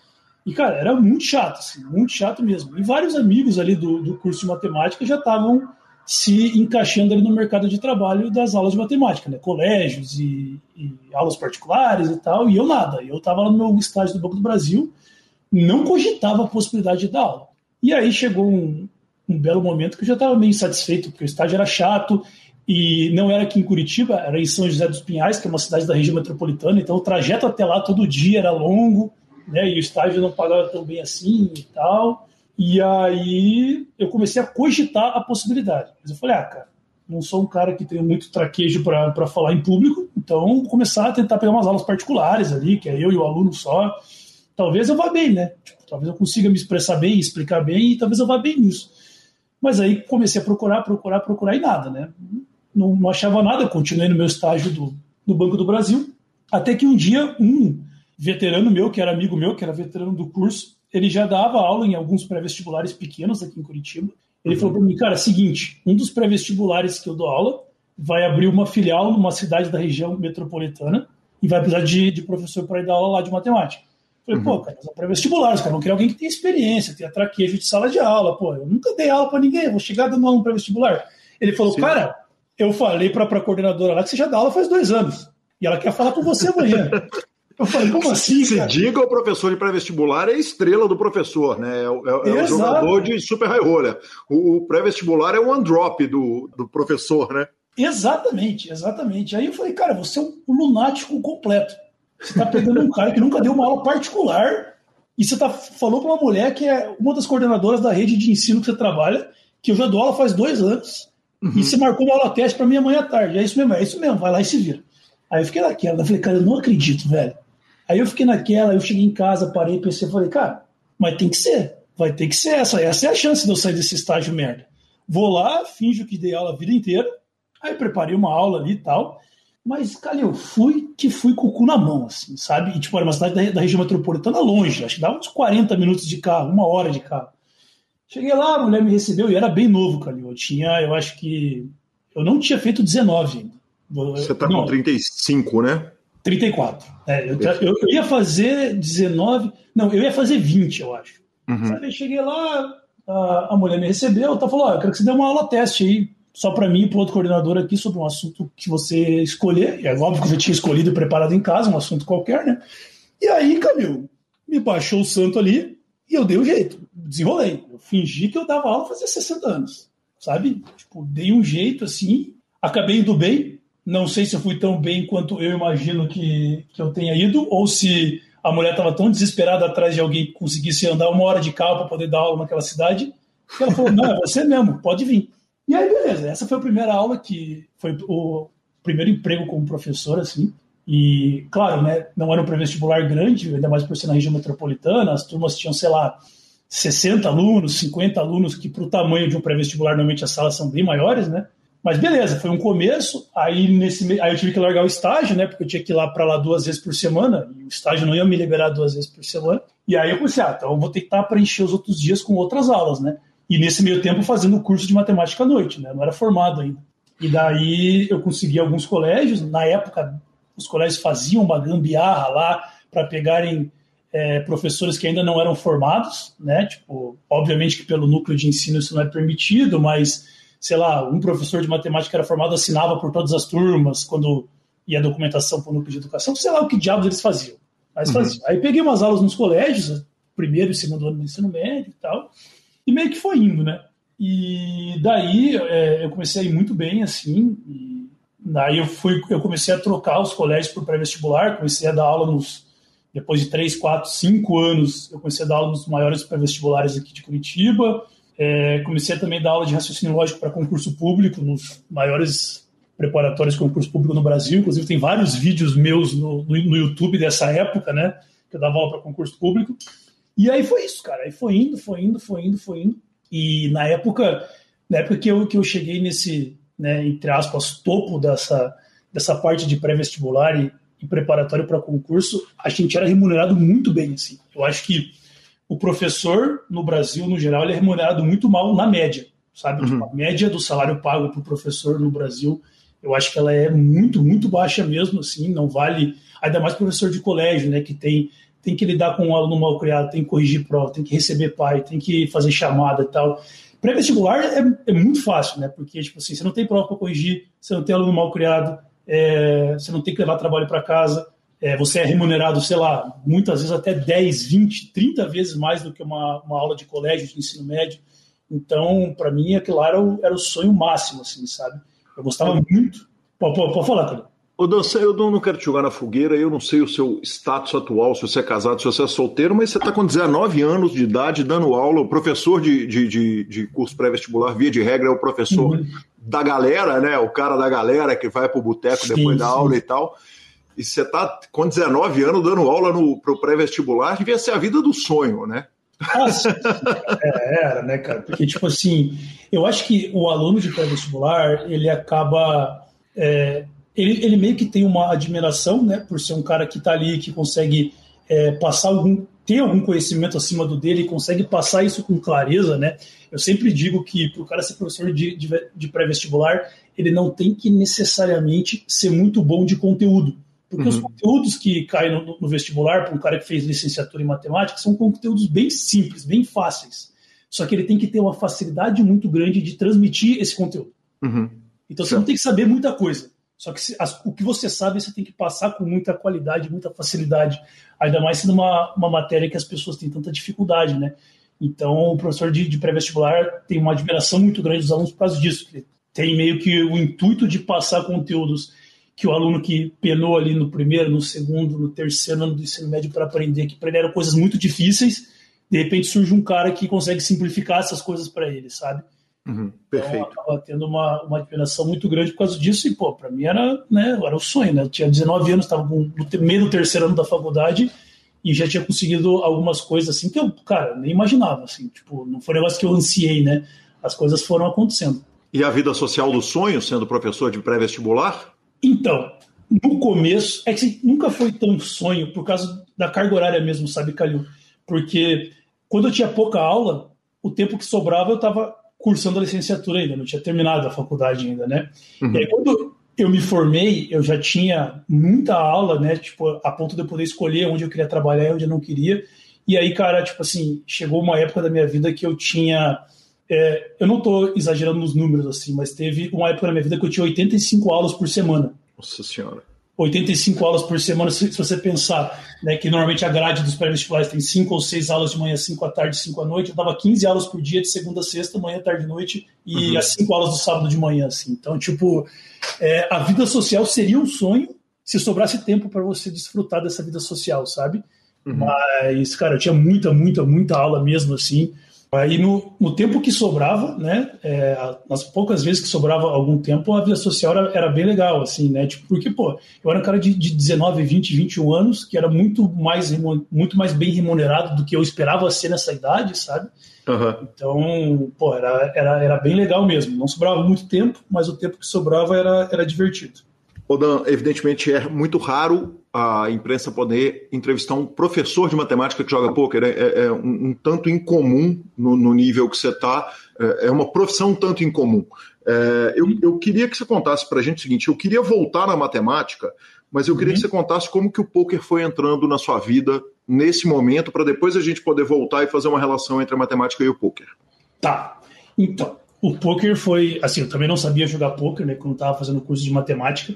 e, cara, era muito chato, assim, muito chato mesmo. E vários amigos ali do, do curso de matemática já estavam se encaixando ali no mercado de trabalho das aulas de matemática, né, colégios e, e aulas particulares e tal, e eu nada. Eu estava lá no meu estágio do Banco do Brasil, não cogitava a possibilidade de dar aula. E aí chegou um, um belo momento que eu já estava meio insatisfeito, porque o estágio era chato, e não era aqui em Curitiba, era em São José dos Pinhais, que é uma cidade da região metropolitana, então o trajeto até lá todo dia era longo, né, e o estágio não pagava tão bem assim e tal. E aí eu comecei a cogitar a possibilidade. Mas eu falei, ah, cara, não sou um cara que tem muito traquejo para falar em público, então vou começar a tentar pegar umas aulas particulares ali, que é eu e o aluno só. Talvez eu vá bem, né? Tipo, talvez eu consiga me expressar bem, explicar bem, e talvez eu vá bem nisso. Mas aí comecei a procurar, procurar, procurar e nada, né? Não, não achava nada, continuei no meu estágio do, no Banco do Brasil, até que um dia um veterano meu, que era amigo meu, que era veterano do curso, ele já dava aula em alguns pré-vestibulares pequenos aqui em Curitiba. Ele uhum. falou para mim, cara, é seguinte, um dos pré-vestibulares que eu dou aula vai abrir uma filial numa cidade da região metropolitana e vai precisar de, de professor para ir dar aula lá de matemática. Eu falei, uhum. pô, cara, são pré-vestibulares, cara, não queria alguém que tenha experiência, tenha traquejo de sala de aula, pô, eu nunca dei aula para ninguém, vou chegar dando aula no pré-vestibular. Ele falou, Sim. cara, eu falei para a coordenadora lá que você já dá aula faz dois anos. E ela quer falar com você amanhã. Eu falei, como assim? Se cara? diga o professor de pré-vestibular é a estrela do professor, né? É, é, é o jogador de super high roller. O, o pré-vestibular é o one drop do, do professor, né? Exatamente, exatamente. Aí eu falei, cara, você é um lunático completo. Você está pegando um cara que nunca deu uma aula particular e você tá, falou para uma mulher que é uma das coordenadoras da rede de ensino que você trabalha, que eu já dou aula faz dois anos Uhum. E você marcou uma aula teste para mim amanhã à tarde. É isso mesmo, é isso mesmo, vai lá e se vira. Aí eu fiquei naquela, eu falei, cara, eu não acredito, velho. Aí eu fiquei naquela, eu cheguei em casa, parei, pensei, falei, cara, mas tem que ser, vai ter que ser essa, essa é a chance de eu sair desse estágio merda. Vou lá, finjo que dei aula a vida inteira, aí preparei uma aula ali e tal, mas, cara, eu fui que fui com o cu na mão, assim, sabe? E, tipo, era uma cidade da, da região metropolitana longe, acho que dava uns 40 minutos de carro, uma hora de carro. Cheguei lá, a mulher me recebeu e era bem novo, Calil. Eu tinha, eu acho que. Eu não tinha feito 19 ainda. Você tá não, com 35, né? 34. É, eu, eu, eu, ia fazer 19. Não, eu ia fazer 20, eu acho. Uhum. Sabe, cheguei lá, a, a, mulher me recebeu, tá falou: eu quero que você dê uma aula teste aí, só para mim e para outro coordenador aqui, sobre um assunto que você escolher. E é óbvio que eu já tinha escolhido e preparado em casa, um assunto qualquer, né? E aí, Camil, me baixou o santo ali e eu dei o jeito, desenrolei. Eu fingi que eu dava aula fazia 60 anos, sabe? Tipo, dei um jeito assim, acabei indo bem. Não sei se eu fui tão bem quanto eu imagino que, que eu tenha ido, ou se a mulher estava tão desesperada atrás de alguém que conseguisse andar uma hora de carro para poder dar aula naquela cidade, que ela falou: Não, é você mesmo, pode vir. E aí, beleza, essa foi a primeira aula que foi o primeiro emprego como professor, assim. E, claro, né, não era um pré-vestibular grande, ainda mais por ser na região metropolitana, as turmas tinham, sei lá, 60 alunos, 50 alunos, que para o tamanho de um pré-vestibular, normalmente as salas são bem maiores, né? Mas beleza, foi um começo. Aí, nesse, aí eu tive que largar o estágio, né? Porque eu tinha que ir lá para lá duas vezes por semana, e o estágio não ia me liberar duas vezes por semana. E aí eu pensei, ah, então eu vou ter que estar para encher os outros dias com outras aulas, né? E nesse meio tempo fazendo o curso de matemática à noite, né? Eu não era formado ainda. E daí eu consegui alguns colégios, na época os colégios faziam uma gambiarra lá para pegarem é, professores que ainda não eram formados, né? Tipo, obviamente que pelo núcleo de ensino isso não é permitido, mas sei lá, um professor de matemática era formado assinava por todas as turmas quando ia a documentação para o núcleo de educação, sei lá o que diabos eles faziam. Mas uhum. faziam. Aí peguei umas aulas nos colégios, primeiro e segundo ano do ensino médio e tal, e meio que foi indo, né? E daí é, eu comecei a ir muito bem, assim, e daí eu fui, eu comecei a trocar os colégios o pré-vestibular, comecei a dar aula nos, depois de três, quatro, cinco anos, eu comecei a dar aula nos maiores pré-vestibulares aqui de Curitiba, é, comecei a também dar aula de raciocínio lógico para concurso público, nos maiores preparatórios de concurso público no Brasil. Inclusive, tem vários vídeos meus no, no, no YouTube dessa época, né? Que eu dava aula para concurso público. E aí foi isso, cara. Aí foi indo, foi indo, foi indo, foi indo. E na época, na época que eu, que eu cheguei nesse, né, entre aspas, topo dessa, dessa parte de pré-vestibular e, e preparatório para concurso, a gente era remunerado muito bem, assim. Eu acho que o professor no Brasil, no geral, ele é remunerado muito mal na média, sabe? Uhum. Tipo, a média do salário pago para o professor no Brasil, eu acho que ela é muito, muito baixa mesmo, assim, não vale, ainda mais professor de colégio, né, que tem tem que lidar com um aluno mal criado, tem que corrigir prova, tem que receber pai, tem que fazer chamada e tal. Pré-vestibular é, é, muito fácil, né? Porque, tipo assim, você não tem prova para corrigir, você não tem aluno mal criado, é, você não tem que levar trabalho para casa, é, você é remunerado, sei lá, muitas vezes até 10, 20, 30 vezes mais do que uma, uma aula de colégio, de ensino médio. Então, para mim, aquilo lá era o, era o sonho máximo, assim, sabe? Eu gostava muito. Pode, pode, pode falar, cara. Ô, Dan, eu não quero te jogar na fogueira, eu não sei o seu status atual, se você é casado, se você é solteiro, mas você está com 19 anos de idade dando aula, o professor de, de, de, de curso pré-vestibular, via de regra, é o professor uhum. da galera, né? O cara da galera que vai para o boteco depois sim, da aula e tal e você está com 19 anos dando aula para o pré-vestibular, devia ser a vida do sonho, né? Nossa, [LAUGHS] é, era, né, cara? Porque, tipo assim, eu acho que o aluno de pré-vestibular, ele acaba. É, ele, ele meio que tem uma admiração, né, por ser um cara que está ali, que consegue é, passar algum. ter algum conhecimento acima do dele e consegue passar isso com clareza, né? Eu sempre digo que para o cara ser professor de, de, de pré-vestibular, ele não tem que necessariamente ser muito bom de conteúdo porque uhum. os conteúdos que caem no, no vestibular para um cara que fez licenciatura em matemática são conteúdos bem simples, bem fáceis. Só que ele tem que ter uma facilidade muito grande de transmitir esse conteúdo. Uhum. Então você não tem que saber muita coisa. Só que as, o que você sabe, você tem que passar com muita qualidade, muita facilidade. Ainda mais sendo uma, uma matéria que as pessoas têm tanta dificuldade, né? Então, o professor de, de pré-vestibular tem uma admiração muito grande dos alunos por causa disso. Tem meio que o intuito de passar conteúdos que o aluno que penou ali no primeiro, no segundo, no terceiro ano do ensino médio para aprender, que para ele eram coisas muito difíceis, de repente surge um cara que consegue simplificar essas coisas para ele, sabe? Uhum, perfeito. Então, acaba tendo uma, uma admiração muito grande por causa disso, e, pô, para mim era, né, era o sonho, né? Eu tinha 19 anos, estava no meio do terceiro ano da faculdade e já tinha conseguido algumas coisas assim que eu, cara, nem imaginava, assim, tipo, não foi um negócio que eu ansiei, né? As coisas foram acontecendo. E a vida social do sonho, sendo professor de pré-vestibular? Então, no começo, é que nunca foi tão sonho por causa da carga horária mesmo, sabe, Calil? Porque quando eu tinha pouca aula, o tempo que sobrava eu estava cursando a licenciatura ainda, não tinha terminado a faculdade ainda, né? Uhum. E aí, quando eu me formei, eu já tinha muita aula, né? Tipo, a ponto de eu poder escolher onde eu queria trabalhar e onde eu não queria. E aí, cara, tipo assim, chegou uma época da minha vida que eu tinha é, eu não estou exagerando nos números assim, mas teve uma época na minha vida que eu tinha 85 aulas por semana. Nossa Senhora. 85 aulas por semana, se, você pensar né, que normalmente a grade dos pré-vestibulares tem 5 ou 6 aulas de manhã, 5 à tarde, 5 à noite, eu dava 15 aulas por dia, de segunda a sexta, manhã, tarde, noite, e uhum. as 5 aulas do sábado de manhã. Assim. Então, tipo, é, a vida social seria um sonho se sobrasse tempo para você desfrutar dessa vida social, sabe? Uhum. Mas, cara, eu tinha muita, muita, muita aula mesmo, assim. Aí no, no, tempo que sobrava, né, é, nas poucas vezes que sobrava algum tempo, a vida social era, era, bem legal, assim, né, tipo, porque, pô, eu era um cara de, de 19, 20, 21 anos, que era muito mais, muito mais bem remunerado do que eu esperava ser nessa idade, sabe? Uhum. Então, pô, era, era, era bem legal mesmo. Não sobrava muito tempo, mas o tempo que sobrava era, era divertido. Odan, evidentemente é muito raro a imprensa poder entrevistar um professor de matemática que joga pôquer. É, é, é um, um, tanto incomum no, no nível que você está, é, é, uma profissão um tanto incomum. É, eu, eu, queria que você contasse para a gente o seguinte: eu queria voltar na matemática, mas eu queria uhum. que você contasse como que o pôquer foi entrando na sua vida nesse momento para depois a gente poder voltar e fazer uma relação entre a matemática e o poker. Tá. Então, o poker foi, assim, eu também não sabia jogar poker, né, quando estava fazendo curso de matemática.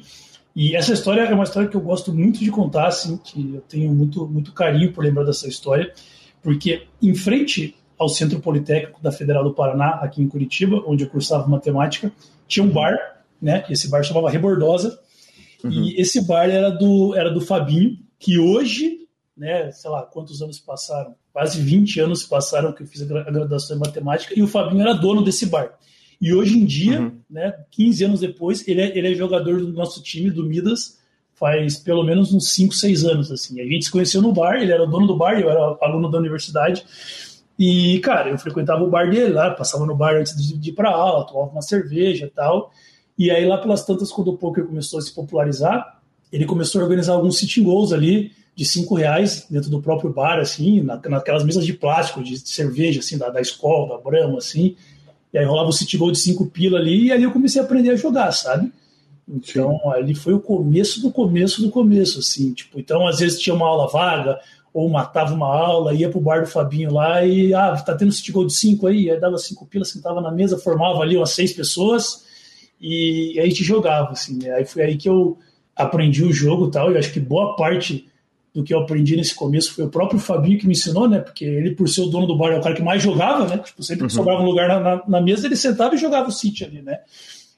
E essa história é uma história que eu gosto muito de contar, assim, que eu tenho muito, muito carinho por lembrar dessa história, porque em frente ao Centro Politécnico da Federal do Paraná, aqui em Curitiba, onde eu cursava matemática, tinha um bar, né? Esse bar chamava Rebordosa, uhum. e esse bar era do, era do Fabinho, que hoje, né, sei lá, quantos anos passaram? Quase 20 anos passaram que eu fiz a graduação em matemática, e o Fabinho era dono desse bar. E hoje em dia, uhum. né, 15 anos depois, ele é, ele é jogador do nosso time, do Midas, faz pelo menos uns 5, 6 anos. assim. A gente se conheceu no bar, ele era o dono do bar, eu era aluno da universidade. E, cara, eu frequentava o bar dele lá, passava no bar antes de, ir para aula, tomava uma cerveja e tal. E aí, lá pelas tantas, quando o poker começou a se popularizar, ele começou a organizar alguns sitting goals ali de cinco reais dentro do próprio bar, assim, na, naquelas mesas de plástico, de cerveja, assim, da, da escola, da Brahma, assim. E aí rolava o City Gold de 5 pila ali, e ali eu comecei a aprender a jogar, sabe? Então, Sim. ali foi o começo do começo do começo, assim. Tipo, então, às vezes tinha uma aula vaga, ou matava uma aula, ia pro bar do Fabinho lá e, ah, tá tendo City Gold de 5 aí? Aí dava 5 pilas, sentava na mesa, formava ali umas seis pessoas, e, e aí a gente jogava, assim, né? Aí foi aí que eu aprendi o jogo e tal, e acho que boa parte do que eu aprendi nesse começo foi o próprio Fabinho que me ensinou, né? Porque ele, por ser o dono do bar, é o cara que mais jogava, né? Tipo, sempre que uhum. sobrava um lugar na, na, na, mesa, ele sentava e jogava o City ali, né?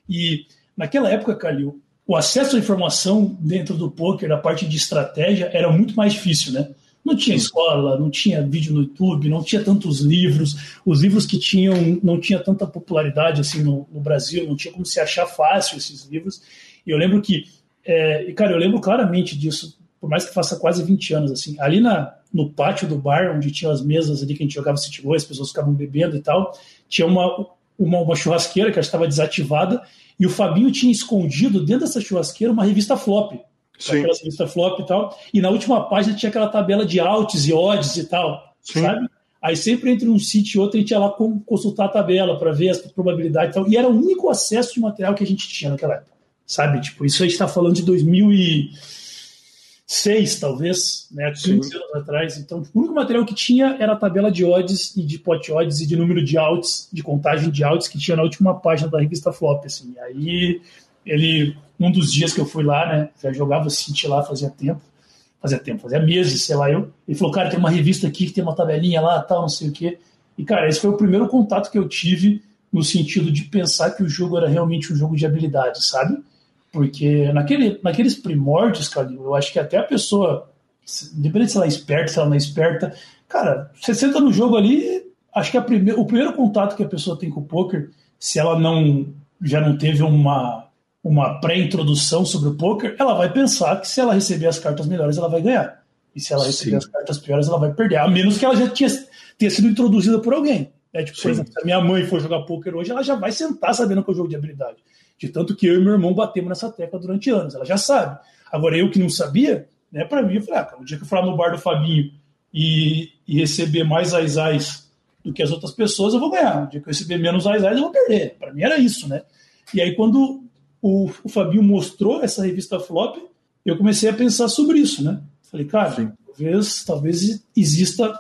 E naquela época, Calil, o acesso à informação dentro do poker, a parte de estratégia, era muito mais difícil, né? Não tinha escola, não tinha vídeo no YouTube, não tinha tantos livros. Os livros que tinham não tinha tanta popularidade assim no, no Brasil, não tinha como se achar fácil esses livros. E eu lembro que, é, e cara, eu lembro claramente disso por mais que faça quase 20 anos, assim, ali na, no pátio do bar, onde tinha as mesas ali que a gente jogava City Go, as pessoas ficavam bebendo e tal, tinha uma, uma, uma churrasqueira que estava desativada e o Fabinho tinha escondido dentro dessa churrasqueira uma revista flop. Sim. Aquela revista flop e tal. E na última página tinha aquela tabela de alts e odds e tal, Sim. sabe? Aí sempre entre um sítio e outro a gente ia lá consultar a tabela para ver as probabilidades e tal. E era o único acesso de material que a gente tinha naquela época, sabe? Tipo, isso a gente está falando de 2000 e seis, talvez, né, 15 anos atrás. Então, o único material que tinha era a tabela de odds e de pot odds e de número de outs, de contagem de outs que tinha na última página da revista Flop, assim. Aí, ele, um dos dias que eu fui lá, né, já jogava City lá fazia tempo, fazia tempo, fazia meses, sei lá eu. Ele falou, cara, tem uma revista aqui que tem uma tabelinha lá, tal, não sei o quê. E, cara, esse foi o primeiro contato que eu tive no sentido de pensar que o jogo era realmente um jogo de habilidade, sabe? Porque naquele, naqueles primórdios, Calil, eu acho que até a pessoa, independente se ela é esperta, se ela não é esperta, cara, você senta no jogo ali, acho que o primeiro contato que a pessoa tem com o poker, se ela não já não teve uma, uma pré-introdução sobre o poker, ela vai pensar que se ela receber as cartas melhores, ela vai ganhar. E se ela receber Sim. as cartas piores, ela vai perder. A menos que ela já tinha, tenha sido introduzida por alguém. É, tipo, por exemplo, se a minha mãe for jogar poker hoje, ela já vai sentar sabendo que é um jogo de habilidade. De tanto que eu e meu irmão batemos nessa tecla durante anos. Ela já sabe. Agora, eu que não sabia, né, para mim, eu falei, ah, o dia que eu for lá no bar do Fabinho e, e receber mais aizais do que as outras pessoas, eu vou ganhar. O dia que eu receber menos aizais, eu vou perder. Para mim era isso, né? E aí, quando o, o Fabinho mostrou essa revista Flop, eu comecei a pensar sobre isso, né? Falei, cara, talvez, talvez exista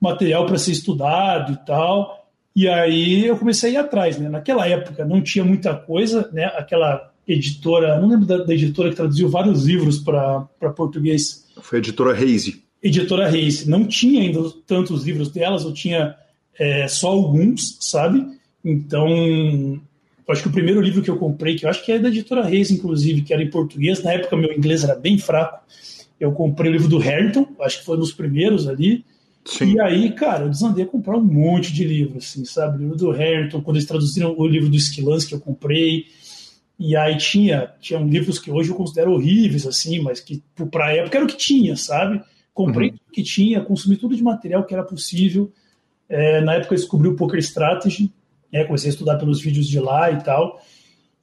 material para ser estudado e tal. E aí eu comecei a ir atrás, né? Naquela época não tinha muita coisa, né? Aquela editora, não lembro da, da editora que traduziu vários livros para português. Foi a editora Reise. Editora Reise. Não tinha ainda tantos livros delas, eu tinha é, só alguns, sabe? Então, acho que o primeiro livro que eu comprei, que eu acho que é da editora Reis, inclusive, que era em português, na época meu inglês era bem fraco, eu comprei o livro do Harrington, acho que foi um dos primeiros ali, Sim. E aí, cara, eu desandei a comprar um monte de livros, assim, sabe? O livro do Harrington, quando eles traduziram o livro do Esquilans que eu comprei. E aí tinha, tinha livros que hoje eu considero horríveis, assim, mas que para a época era o que tinha, sabe? Comprei uhum. o que tinha, consumi tudo de material que era possível. É, na época eu descobri o Poker Strategy, é, comecei a estudar pelos vídeos de lá e tal.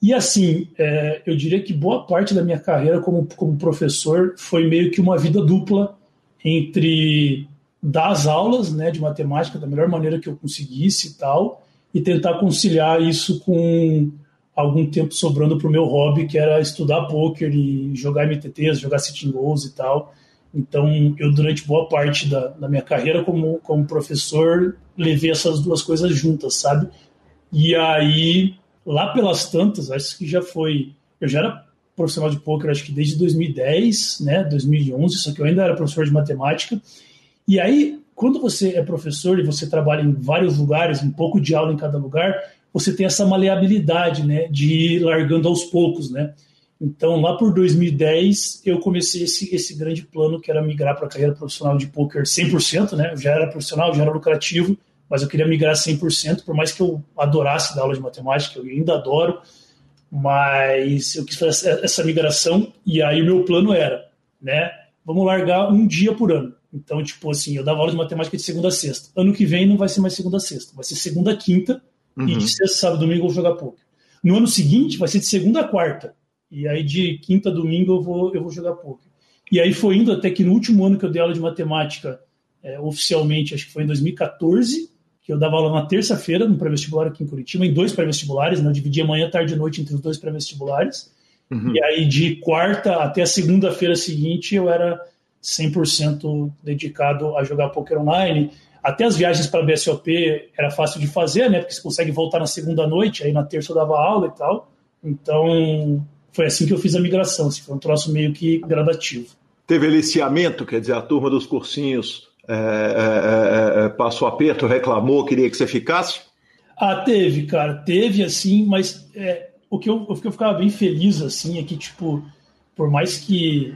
E assim, é, eu diria que boa parte da minha carreira como, como professor foi meio que uma vida dupla entre dar as aulas né, de matemática da melhor maneira que eu conseguisse e tal, e tentar conciliar isso com algum tempo sobrando para o meu hobby, que era estudar poker e jogar MTTs, jogar sitting goals e tal. Então, eu, durante boa parte da, da minha carreira como, como professor, levei essas duas coisas juntas, sabe? E aí, lá pelas tantas, acho que já foi. Eu já era profissional de poker, acho que desde 2010, né, 2011, só que eu ainda era professor de matemática. E aí, quando você é professor e você trabalha em vários lugares, um pouco de aula em cada lugar, você tem essa maleabilidade, né, de ir largando aos poucos, né? Então, lá por 2010, eu comecei esse, esse grande plano que era migrar para a carreira profissional de poker 100%, né? Eu já era profissional, já era lucrativo, mas eu queria migrar 100%, por mais que eu adorasse dar aula de matemática, eu ainda adoro, mas eu quis fazer essa migração e aí o meu plano era, né? Vamos largar um dia por ano. Então, tipo assim, eu dava aula de matemática de segunda a sexta. Ano que vem não vai ser mais segunda a sexta, vai ser segunda a quinta uhum. e de sexta, sábado, domingo eu vou jogar poker. No ano seguinte vai ser de segunda a quarta. E aí de quinta a domingo eu vou, eu vou jogar poker. E aí foi indo até que no último ano que eu dei aula de matemática, é, oficialmente, acho que foi em 2014, que eu dava aula na terça-feira no pré-vestibular aqui em Curitiba, em dois pré-vestibulares, né? eu dividia manhã, tarde e noite entre os dois pré-vestibulares. Uhum. E aí de quarta até a segunda-feira seguinte eu era 100% dedicado a jogar poker online. Até as viagens para a BSOP era fácil de fazer, né? Porque você consegue voltar na segunda noite, aí na terça eu dava aula e tal. Então, foi assim que eu fiz a migração. Assim, foi um troço meio que gradativo. Teve aliciamento, quer dizer, a turma dos cursinhos é, é, é, é passou aperto, reclamou, queria que você ficasse? Ah, teve, cara, teve assim, mas é, o, que eu, o que eu ficava bem feliz, assim, é que, tipo, por mais que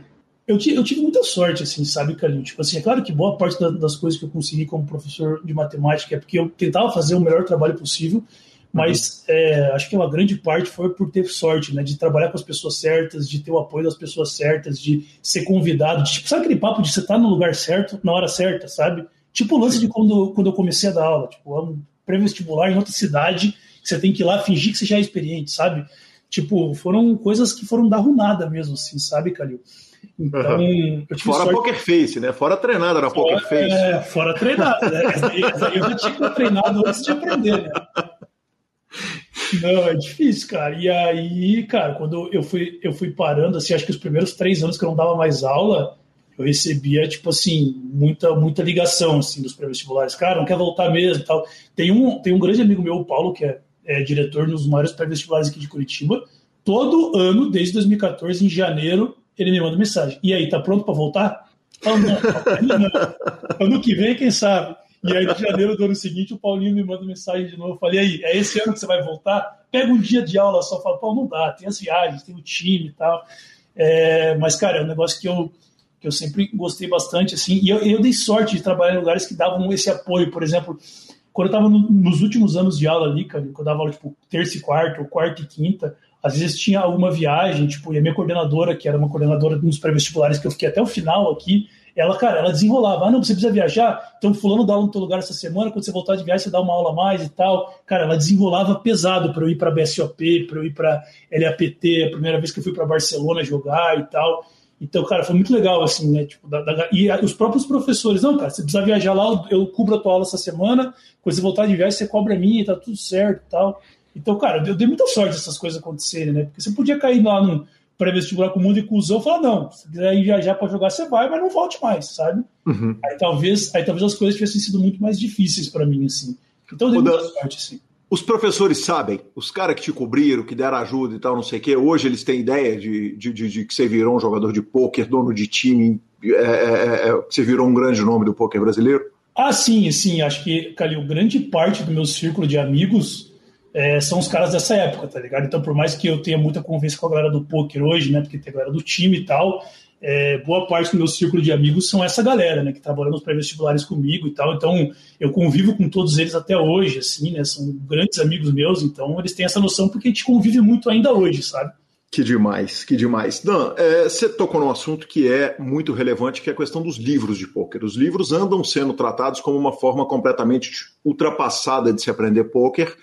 eu, eu tive muita sorte, assim, sabe, Calil? Tipo assim, é claro que boa parte da, das coisas que eu consegui como professor de matemática é porque eu tentava fazer o melhor trabalho possível, mas uhum. é, acho que uma grande parte foi por ter sorte, né? De trabalhar com as pessoas certas, de ter o apoio das pessoas certas, de ser convidado. De, tipo, sabe aquele papo de você estar tá no lugar certo, na hora certa, sabe? Tipo o lance de quando, quando eu comecei a dar aula, tipo, é um pré-vestibular em outra cidade, você tem que ir lá fingir que você já é experiente, sabe? Tipo, foram coisas que foram dar rumada mesmo, assim, sabe, Calil? Então, uhum. fora sorte... poker face, né? Fora treinada na fora, poker face. É, fora treinada, né? Essa aí, essa aí eu já tinha treinado antes de aprender, né? Não, é difícil, cara. E aí, cara, quando eu fui, eu fui parando, assim, acho que os primeiros três anos que eu não dava mais aula, eu recebia, tipo assim, muita, muita ligação, assim, dos pré-vestibulares. Cara, não quer voltar mesmo e tal. Tem um, tem um grande amigo meu, o Paulo, que é, é diretor nos maiores pré-vestibulares aqui de Curitiba. Todo ano, desde 2014, em janeiro, ele me manda mensagem. E aí, tá pronto para voltar? Falo, não, não. [LAUGHS] Ano que vem, quem sabe? E aí, de janeiro do ano seguinte, o Paulinho me manda mensagem de novo. Eu falei, aí, é esse ano que você vai voltar? Pega um dia de aula só. Fala, pô, não dá, tem as viagens, tem o time e tal. É, mas, cara, é um negócio que eu, que eu sempre gostei bastante, assim. E eu, eu dei sorte de trabalhar em lugares que davam esse apoio. Por exemplo, quando eu estava no, nos últimos anos de aula ali, cara, quando eu dava aula, tipo, terça e quarta, ou quarta e quinta, às vezes tinha alguma viagem, tipo, e a minha coordenadora, que era uma coordenadora nos pré-vestibulares, que eu fiquei até o final aqui, ela, cara, ela desenrolava. Ah, não, você precisa viajar? Então, fulano dá aula no teu lugar essa semana, quando você voltar de viagem, você dá uma aula a mais e tal. Cara, ela desenrolava pesado para eu ir para BSOP, para eu ir para LAPT, a primeira vez que eu fui para Barcelona jogar e tal. Então, cara, foi muito legal, assim, né? Tipo, da, da, e os próprios professores, não, cara, você precisa viajar lá, eu cubro a tua aula essa semana, quando você voltar de viagem, você cobra a minha, tá tudo certo e tal. Então, cara, eu dei muita sorte essas coisas acontecerem, né? Porque você podia cair lá no pré-vestibular com o mundo e cuzão e falar, não, se quiser ir viajar para jogar, você vai, mas não volte mais, sabe? Uhum. Aí, talvez, aí talvez as coisas tivessem sido muito mais difíceis para mim, assim. Então, eu dei muita sorte, assim. Os professores sabem, os caras que te cobriram, que deram ajuda e tal, não sei o quê, hoje eles têm ideia de, de, de, de que você virou um jogador de pôquer, dono de time, é, é, é, é você virou um grande nome do pôquer brasileiro? Ah, sim, sim. Acho que, Calil, grande parte do meu círculo de amigos é, são os caras dessa época, tá ligado? Então, por mais que eu tenha muita convivência com a galera do poker hoje, né? Porque tem a galera do time e tal, é, boa parte do meu círculo de amigos são essa galera, né? Que trabalham nos pré-vestibulares comigo e tal. Então, eu convivo com todos eles até hoje, assim, né? São grandes amigos meus, então eles têm essa noção porque a gente convive muito ainda hoje, sabe? Que demais, que demais. Dan, é, você tocou num assunto que é muito relevante, que é a questão dos livros de pôquer. Os livros andam sendo tratados como uma forma completamente ultrapassada de se aprender pôquer.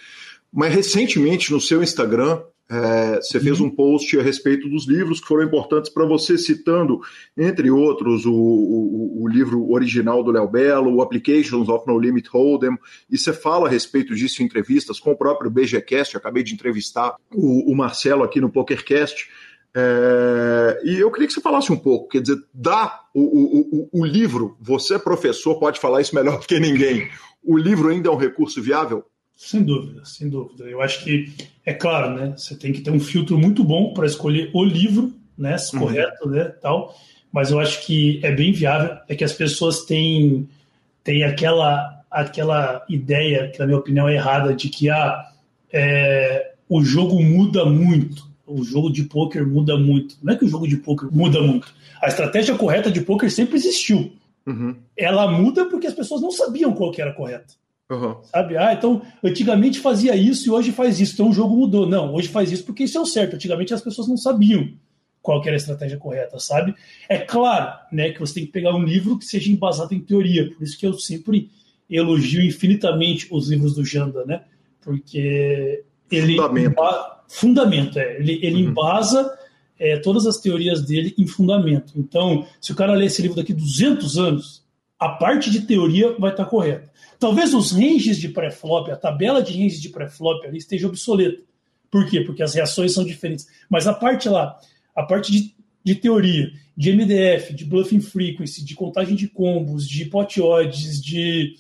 Mas recentemente no seu Instagram, é, você fez uhum. um post a respeito dos livros que foram importantes para você, citando, entre outros, o, o, o livro original do Léo Belo, o Applications of No Limit Hold'em, e você fala a respeito disso em entrevistas com o próprio BGCast, eu acabei de entrevistar o, o Marcelo aqui no PokerCast, É, e eu queria que você falasse um pouco, quer dizer, dá o, o, o, o livro, você professor pode falar isso melhor do que ninguém, o livro ainda é um recurso viável? Sem dúvida, sem dúvida. Eu acho que, é claro, né, você tem que ter um filtro muito bom para escolher o livro, né, uhum. correto, né, tal, mas eu acho que é bem viável, é que as pessoas têm, têm aquela, aquela ideia, que na minha opinião é errada, de que ah, é, o jogo muda muito, o jogo de poker muda muito. Não é que o jogo de poker muda muito. A estratégia correta de poker sempre existiu. Uhum. Ela muda porque as pessoas não sabiam qual que era correta. Uhum. Sabe? Ah, então antigamente fazia isso e hoje faz isso. Então o jogo mudou. Não, hoje faz isso porque isso é o certo. Antigamente as pessoas não sabiam qual era a estratégia correta, sabe? É claro, né, que você tem que pegar um livro que seja embasado em teoria. Por isso que eu sempre elogio infinitamente os livros do Janda, né? Porque ele fundamento, fundamento é. Ele, ele uhum. embasa é, todas as teorias dele em fundamento. Então, se o cara ler esse livro daqui 200 anos, a parte de teoria vai estar correta. Talvez os ranges de pré-flop, a tabela de ranges de pré-flop ali esteja obsoleta. Por quê? Porque as reações são diferentes. Mas a parte lá, a parte de, de teoria, de MDF, de bluffing frequency, de contagem de combos, de pot odds, de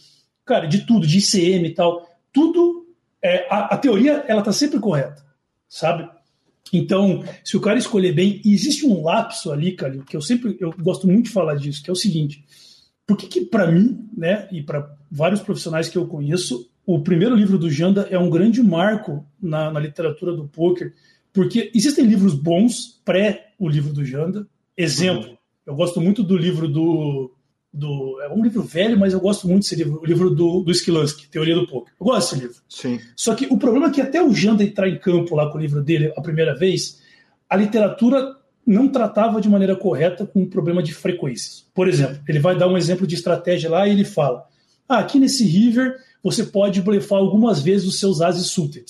cara, de tudo, de ICM e tal, tudo é, a, a teoria ela está sempre correta, sabe? Então, se o cara escolher bem, existe um lapso ali, cara, que eu sempre eu gosto muito de falar disso, que é o seguinte: por que, que para mim, né, e para vários profissionais que eu conheço, o primeiro livro do Janda é um grande marco na, na literatura do poker? Porque existem livros bons pré o livro do Janda. Exemplo, uhum. eu gosto muito do livro do do. É um livro velho, mas eu gosto muito desse livro, o livro do, do Skilansky, Teoria do Poker. Eu gosto desse livro. Sim. Só que o problema é que até o Janda entrar em campo lá com o livro dele a primeira vez, a literatura não tratava de maneira correta com o problema de frequências. Por exemplo, ele vai dar um exemplo de estratégia lá e ele fala: ah, aqui nesse river você pode blefar algumas vezes os seus ases suited.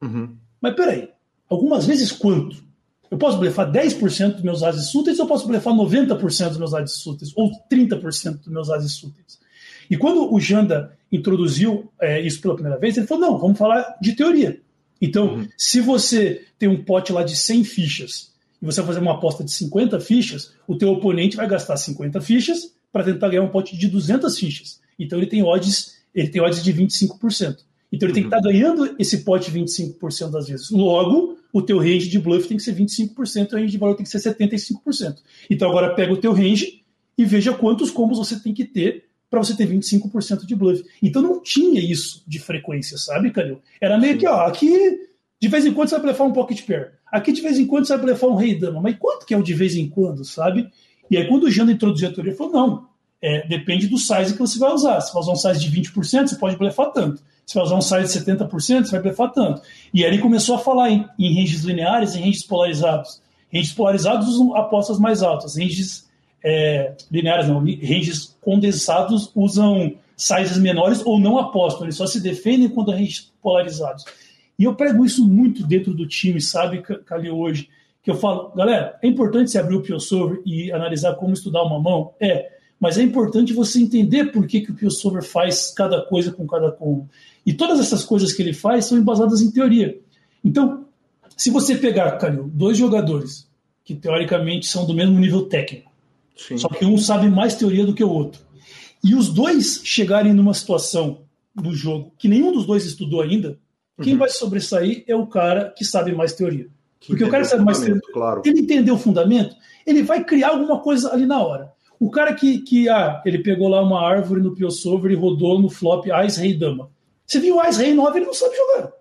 Uhum. Mas peraí, algumas vezes quanto? Eu posso blefar 10% dos meus ases úteis ou eu posso blefar 90% dos meus ases úteis ou 30% dos meus ases úteis. E quando o Janda introduziu é, isso pela primeira vez, ele falou: não, vamos falar de teoria. Então, uhum. se você tem um pote lá de 100 fichas e você vai fazer uma aposta de 50 fichas, o teu oponente vai gastar 50 fichas para tentar ganhar um pote de 200 fichas. Então ele tem odds, ele tem odds de 25%. Então ele uhum. tem que estar uhum. tá ganhando esse pote 25% das vezes. Logo, o teu range de bluff tem que ser 25%, o range de valor tem que ser 75%. Então agora pega o teu range e veja quantos combos você tem que ter para você ter 25% de bluff. Então não tinha isso de frequência, sabe, Calil? Era meio que, ó, aqui de vez em quando você vai blefar um pocket pair. Aqui de vez em quando você vai blefar um rei dama. Mas quanto que é o de vez em quando, sabe? E aí quando o Janda introduziu a teoria, ele falou, não, é, depende do size que você vai usar. Se você usar um size de 20%, você pode blefar tanto. Se vai usar um size de 70%, você vai blefar tanto. E aí ele começou a falar em, em ranges lineares e ranges polarizados. Ranges polarizados usam apostas mais altas. Ranges é, lineares não, ranges condensados usam sizes menores ou não apostam. Eles só se defendem quando ranges polarizados. E eu prego isso muito dentro do time, sabe, Cali, hoje. Que eu falo, galera, é importante você abrir o PioSolver e analisar como estudar uma mão? É, mas é importante você entender por que, que o PioSolver faz cada coisa com cada combo. E todas essas coisas que ele faz são embasadas em teoria. Então, se você pegar, Calil, dois jogadores que teoricamente são do mesmo nível técnico, Sim. só que um sabe mais teoria do que o outro, e os dois chegarem numa situação do jogo que nenhum dos dois estudou ainda, quem uhum. vai sobressair é o cara que sabe mais teoria. Que Porque o cara que sabe mais teoria, claro. ele entendeu o fundamento, ele vai criar alguma coisa ali na hora. O cara que, que ah, ele pegou lá uma árvore no Piosover e rodou no flop Ais Rei Dama. Você viu o Ais Rei 9, ele não sabe jogar.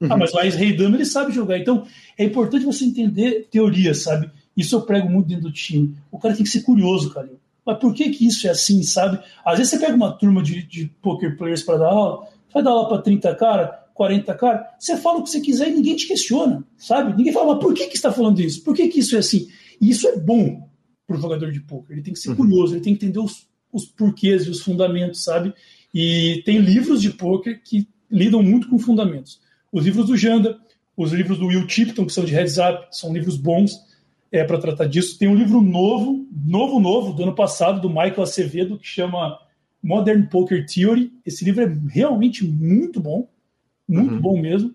Uhum. Ah, mas o Ais Rei Dama ele sabe jogar. Então, é importante você entender teoria, sabe? Isso eu prego muito dentro do time. O cara tem que ser curioso, cara. Mas por que que isso é assim, sabe? Às vezes você pega uma turma de, de poker players para dar aula, vai dar aula para 30 cara, 40 cara, você fala o que você quiser e ninguém te questiona, sabe? Ninguém fala, mas por que que está falando isso? Por que que isso é assim? E isso é bom para o jogador de poker. Ele tem que ser uhum. curioso, ele tem que entender os, os porquês e os fundamentos, sabe? E tem livros de poker que lidam muito com fundamentos. Os livros do Janda, os livros do Will Tipton, que são de heads up, são livros bons é, para tratar disso. Tem um livro novo, novo, novo, do ano passado, do Michael Acevedo, que chama Modern Poker Theory. Esse livro é realmente muito bom, muito uhum. bom mesmo.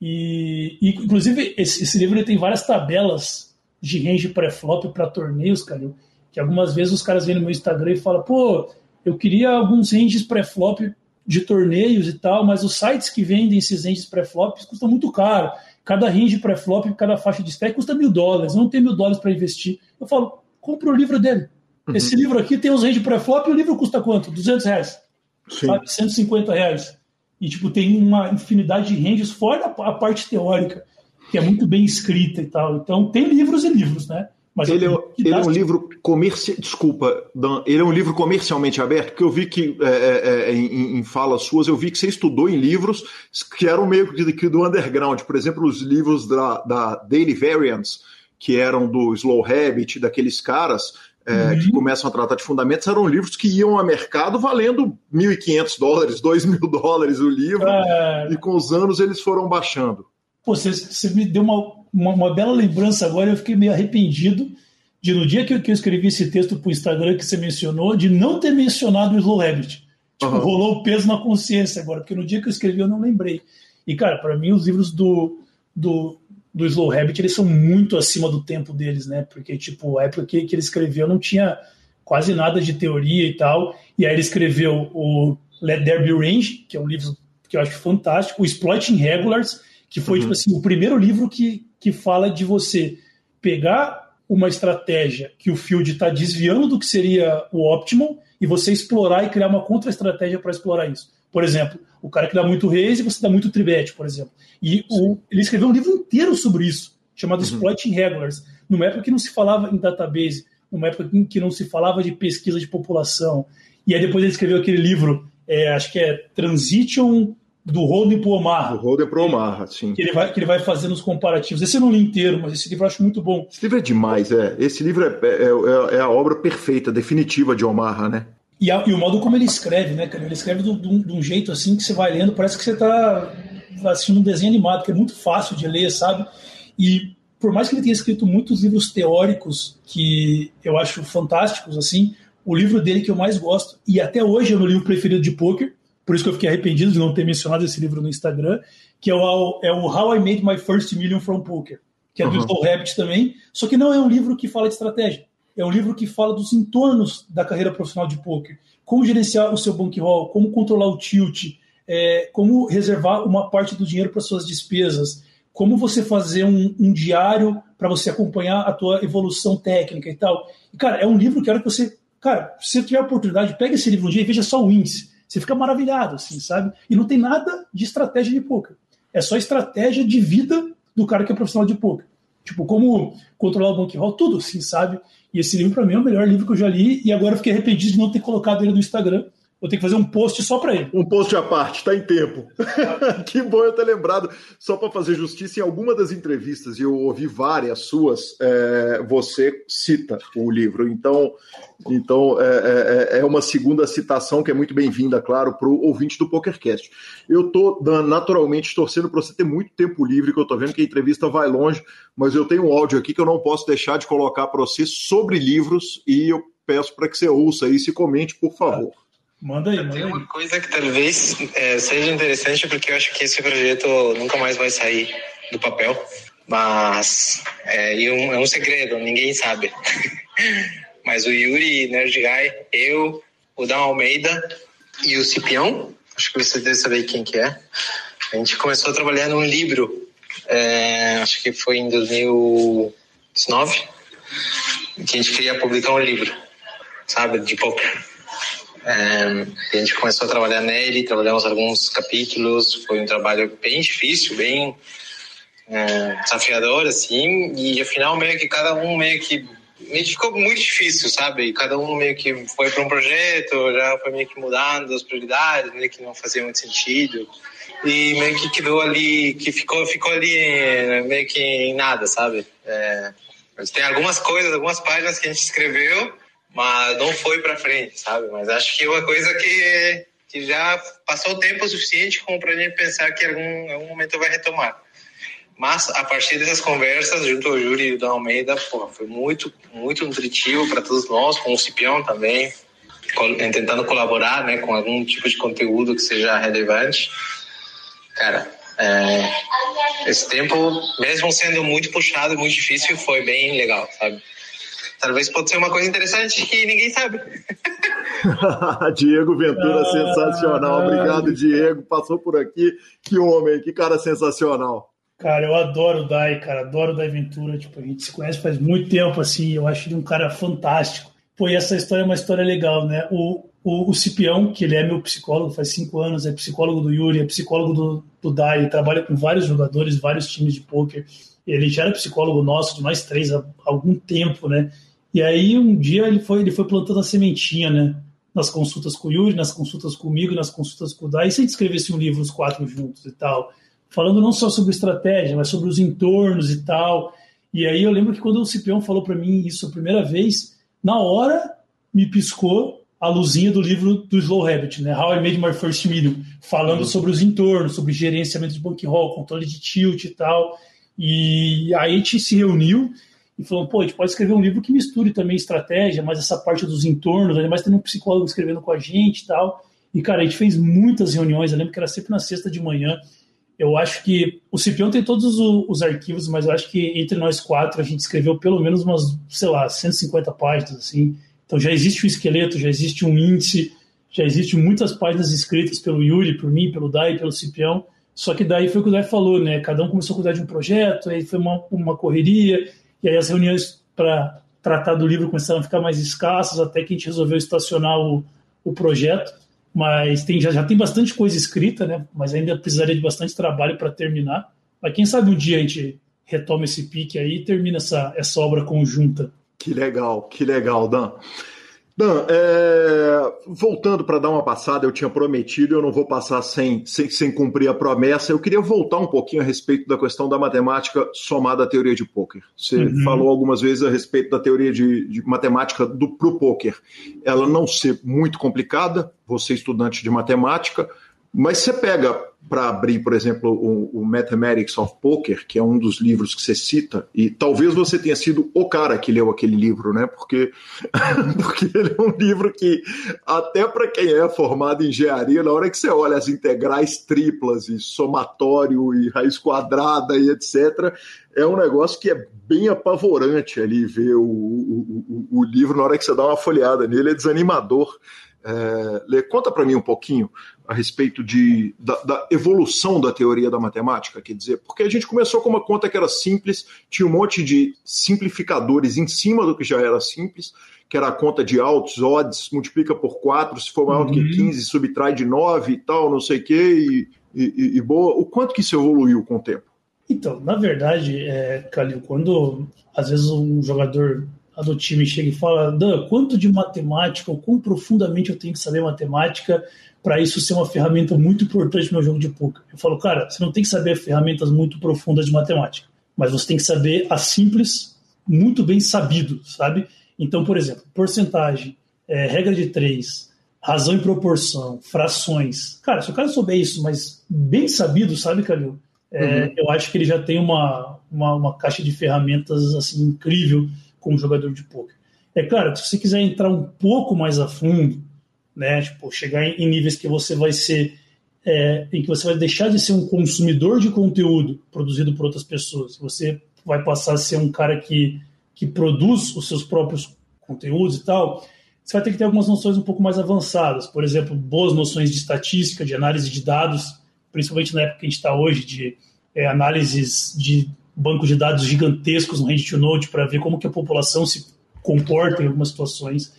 E, e inclusive, esse, esse livro tem várias tabelas de range pré-flop para torneios, cara. Que algumas vezes os caras vêm no meu Instagram e falam, pô, eu queria alguns ranges pré-flop de torneios e tal, mas os sites que vendem esses ranges pré-flops custam muito caro. Cada range pré-flop, cada faixa de stack custa mil dólares, não tem mil dólares para investir. Eu falo, compra o livro dele. Uhum. Esse livro aqui tem os ranges pré-flop e o livro custa quanto? 200 reais. Sim. Sabe? 150 reais. E, tipo, tem uma infinidade de ranges fora a parte teórica, que é muito bem escrita e tal. Então, tem livros e livros, né? Mas ele, é, ele é um livro comercial. Desculpa, Dan, ele é um livro comercialmente aberto, porque eu vi que é, é, é, em, em, falas suas, eu vi que você estudou em livros que eram meio que do underground. Por exemplo, os livros da, da Daily Variants, que eram do Slow Habit, daqueles caras. É, uhum. que começam a tratar de fundamentos, eram livros que iam a mercado valendo 1.500 dólares, 2 mil dólares o livro, é... e com os anos eles foram baixando. Pô, você, você me deu uma, uma, uma, bela lembrança agora, eu fiquei meio arrependido de, no dia que eu, que eu escrevi esse texto para o Instagram que você mencionou, de não ter mencionado o Slow Habit. Tipo, uhum. rolou o peso na consciência agora, porque no dia que eu escrevi eu não lembrei. E, cara, para mim, os livros do, do, do Slow Habit, eles são muito acima do tempo deles, né? Porque, tipo, a época que, que ele escreveu não tinha quase nada de teoria e tal. E aí ele escreveu o Let There Be Range, que é um livro que eu acho fantástico, o Exploiting Regulars, que foi, tipo uhum. tipo assim, o primeiro livro que, que fala de você pegar uma estratégia que o field está desviando do que seria o optimal e você explorar e criar uma contra-estratégia para explorar isso. Por exemplo, o cara que dá muito raise você dá muito tribet, por exemplo. E o, ele escreveu um livro inteiro sobre isso, chamado uhum. Exploiting Regulars, numa época que não se falava em database, numa época em que não se falava de pesquisa de população. E aí depois ele escreveu aquele livro, é, acho que é Transition do Holden pro Omar. Do Holden pro Omar, sim. Que ele, vai, que ele vai fazendo os comparativos. Esse eu não li inteiro, mas esse livro eu acho muito bom. Esse livro é demais, é. Esse livro é, é, é, é a obra perfeita, definitiva de Omar, né? E, a, e, o modo como ele escreve, né, cara? Ele escreve de um, de um jeito assim que você vai lendo, parece que você está assistindo um desenho animado, que é muito fácil de ler, sabe? E por mais que ele tenha escrito muitos livros teóricos que eu acho fantásticos, assim, o livro dele que eu mais gosto, e até hoje é o meu livro preferido de poker, por isso que eu fiquei arrependido de não ter mencionado esse livro no Instagram, que é o, é o How I Made My First Million from Poker, que é do uhum. Slow Habit também, só que não é um livro que fala de estratégia, é um livro que fala dos entornos da carreira profissional de poker, como gerenciar o seu bankroll, como controlar o tilt, é, como reservar uma parte do dinheiro para suas despesas, como você fazer um, um diário para você acompanhar a tua evolução técnica e tal. E, cara, é um livro que era que você, cara, se você tiver a oportunidade, pega esse livro um dia e veja só o índice você fica maravilhado, assim, sabe? E não tem nada de estratégia de poker. É só estratégia de vida do cara que é profissional de poker. Tipo, como controlar o bankroll, tudo, assim, sabe? E esse livro, para mim, é o melhor livro que eu já li. E agora eu fiquei arrependido de não ter colocado ele no Instagram, Vou ter que fazer um post só para ele. Um post à parte, está em tempo. [LAUGHS] que bom eu ter lembrado. Só para fazer justiça, em alguma das entrevistas, e eu ouvi várias suas, é, você cita o livro. Então, então é, é, é uma segunda citação que é muito bem-vinda, claro, para o ouvinte do PokerCast. Eu estou naturalmente torcendo para você ter muito tempo livre, que eu estou vendo que a entrevista vai longe, mas eu tenho um áudio aqui que eu não posso deixar de colocar para você sobre livros e eu peço para que você ouça isso e comente, por favor. Manda aí, manda Tem aí. uma coisa que talvez é, seja interessante, porque eu acho que esse projeto nunca mais vai sair do papel. Mas é, um, é um segredo, ninguém sabe. [LAUGHS] Mas o Yuri, Nerd Guy, eu, o Dan Almeida e o Cipião, acho que você deve saber quem que é. A gente começou a trabalhar num livro, é, acho que foi em 2019, que a gente queria publicar um livro, sabe, de poker. A gente começou a trabalhar nele, trabalhamos alguns capítulos, foi um trabalho bem difícil, bem desafiador, assim, e afinal meio que cada um meio que meio que ficou muito difícil, sabe? Cada um meio que foi para um projeto, já foi meio que mudando as prioridades, meio que não fazia muito sentido. E meio que quedou ali, que ficou, ficou ali é, meio que em nada, sabe? É, tem algumas coisas, algumas páginas que a gente escreveu, mas não foi para frente, sabe? Mas acho que é uma coisa que, que já passou o tempo suficiente para a gente pensar que algum, algum momento vai retomar. Mas a partir dessas conversas junto ao Júlio e o Dan Almeida, pô, foi muito, muito nutritivo para todos nós, com o Cipião também, tentando colaborar, né, com algum tipo de conteúdo que seja relevante. Cara, é, esse tempo, mesmo sendo muito puxado muito difícil, foi bem legal, sabe? Talvez pode ser uma coisa interessante que ninguém sabe. [LAUGHS] Diego Ventura, ah, sensacional. Obrigado, Diego. Passou por aqui. Que homem, que cara sensacional. Cara, eu adoro o Dai, cara. Adoro o Dai Ventura. Tipo, a gente se conhece faz muito tempo, assim. Eu acho ele um cara fantástico. Pô, e essa história é uma história legal, né? O, o, o Cipião, que ele é meu psicólogo faz cinco anos, é psicólogo do Yuri, é psicólogo do, do Dai, trabalha com vários jogadores, vários times de pôquer. Ele já era psicólogo nosso de mais três há algum tempo, né? E aí um dia ele foi, ele foi plantando a sementinha, né? Nas consultas com o Yuri, nas consultas comigo, nas consultas com o Dai. E se a gente escrevesse um livro, os quatro juntos e tal, falando não só sobre estratégia, mas sobre os entornos e tal. E aí eu lembro que quando o Cipião falou para mim isso a primeira vez, na hora me piscou a luzinha do livro do Slow Habit, né? How I Made My First Million, falando uhum. sobre os entornos, sobre gerenciamento de bankroll, controle de tilt e tal. E aí a gente se reuniu e falou, pô, a gente pode escrever um livro que misture também estratégia, mas essa parte dos entornos, ainda mais tendo um psicólogo escrevendo com a gente e tal. E, cara, a gente fez muitas reuniões, eu lembro que era sempre na sexta de manhã. Eu acho que o Cipião tem todos os, os arquivos, mas eu acho que entre nós quatro a gente escreveu pelo menos umas, sei lá, 150 páginas, assim. Então já existe um esqueleto, já existe um índice, já existem muitas páginas escritas pelo Yuri, por mim, pelo Dai, pelo Cipião. Só que daí foi o que o Dai falou, né? Cada um começou a cuidar de um projeto, aí foi uma, uma correria, e aí as reuniões para tratar do livro começaram a ficar mais escassas, até que a gente resolveu estacionar o, o projeto. Mas tem, já, já tem bastante coisa escrita, né? Mas ainda precisaria de bastante trabalho para terminar. Mas quem sabe um dia a gente retoma esse pique aí e termina essa, essa obra conjunta. Que legal, que legal, Dan. Dan, é, voltando para dar uma passada, eu tinha prometido, eu não vou passar sem, sem, sem, cumprir a promessa. Eu queria voltar um pouquinho a respeito da questão da matemática somada à teoria de poker. Você uhum. falou algumas vezes a respeito da teoria de, de matemática do pro poker. Ela não ser muito complicada, você estudante de matemática, mas você pega para abrir, por exemplo, o, o, Mathematics of Poker, que é um dos livros que você cita, e talvez você tenha sido o cara que leu aquele livro, né? Porque, [LAUGHS] porque ele é um livro que, até para quem é formado em engenharia, na hora que você olha as integrais triplas e somatório e raiz quadrada e etc., é um negócio que é bem apavorante ali ver o, o, o livro na hora que você dá uma folheada nele, é desanimador. É, Lê, conta para mim um pouquinho a respeito de, da, da, evolução da teoria da matemática, quer dizer, porque a gente começou com uma conta que era simples, tinha um monte de simplificadores em cima do que já era simples, que era a conta de altos, odds, multiplica por 4, se for maior do que 15, uhum. subtrai de 9 e tal, não sei o quê, e, e, e, boa. O quanto que isso evoluiu com o tempo? Então, na verdade, é, Calil, quando às vezes um jogador do time chega e fala, Dan, quanto de matemática, ou quão profundamente eu tenho que saber matemática para isso ser uma ferramenta muito importante no jogo de poker? Eu falo, cara, você não tem que saber ferramentas muito profundas de matemática, mas você tem que saber a simples, muito bem sabido, sabe? Então, por exemplo, porcentagem, é, regra de três, razão e proporção, frações. Cara, se o cara souber isso, mas bem sabido, sabe, Calil? É, uhum. Eu acho que ele já tem uma, uma, uma caixa de ferramentas assim incrível como jogador de poker. É claro se você quiser entrar um pouco mais a fundo, né, tipo, chegar em, níveis que você vai ser é, em que você vai deixar de ser um consumidor de conteúdo produzido por outras pessoas, você vai passar a ser um cara que, que produz os seus próprios conteúdos e tal, você vai ter que ter algumas noções um pouco mais avançadas, por exemplo, boas noções de estatística, de análise de dados, principalmente na época que a gente está hoje, de é, análises de bancos de dados gigantescos no Reddit Note para ver como que a população se comporta em algumas situações,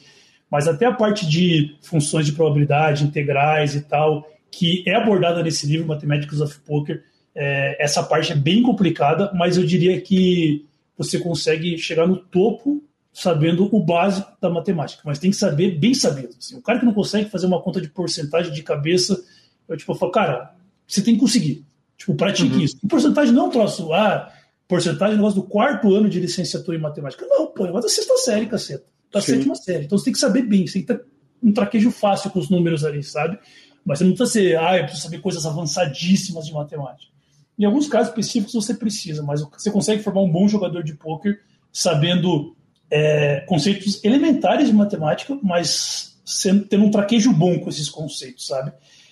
mas até a parte de funções de probabilidade, integrais e tal, que é abordada nesse livro, Mathematics of Poker, é, essa parte é bem complicada, mas eu diria que você consegue chegar no topo sabendo o básico da matemática, mas tem que saber bem sabido. Assim, o cara que não consegue fazer uma conta de porcentagem de cabeça, eu tipo eu falo, cara, você tem que conseguir. Tipo, pratique uhum. isso. E porcentagem não é um troço, ah, porcentagem negócio do quarto ano de licenciatura em matemática. Não, pô, é negócio da sexta série, caceta. Da Sim. sétima série. Então você tem que saber bem, você tem que ter um traquejo fácil com os números ali, sabe? Mas você não precisa ser, ah, eu preciso saber coisas avançadíssimas de matemática. Em alguns casos específicos você precisa, mas você consegue formar um bom jogador de pôquer sabendo é, conceitos elementares de matemática, mas sendo, tendo um traquejo bom com esses conceitos, sabe?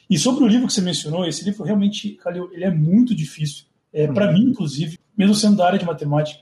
E sobre o livro que você mencionou, esse livro realmente, Calil, ele é muito difícil. É, para mim, inclusive, mesmo sendo da área de matemática,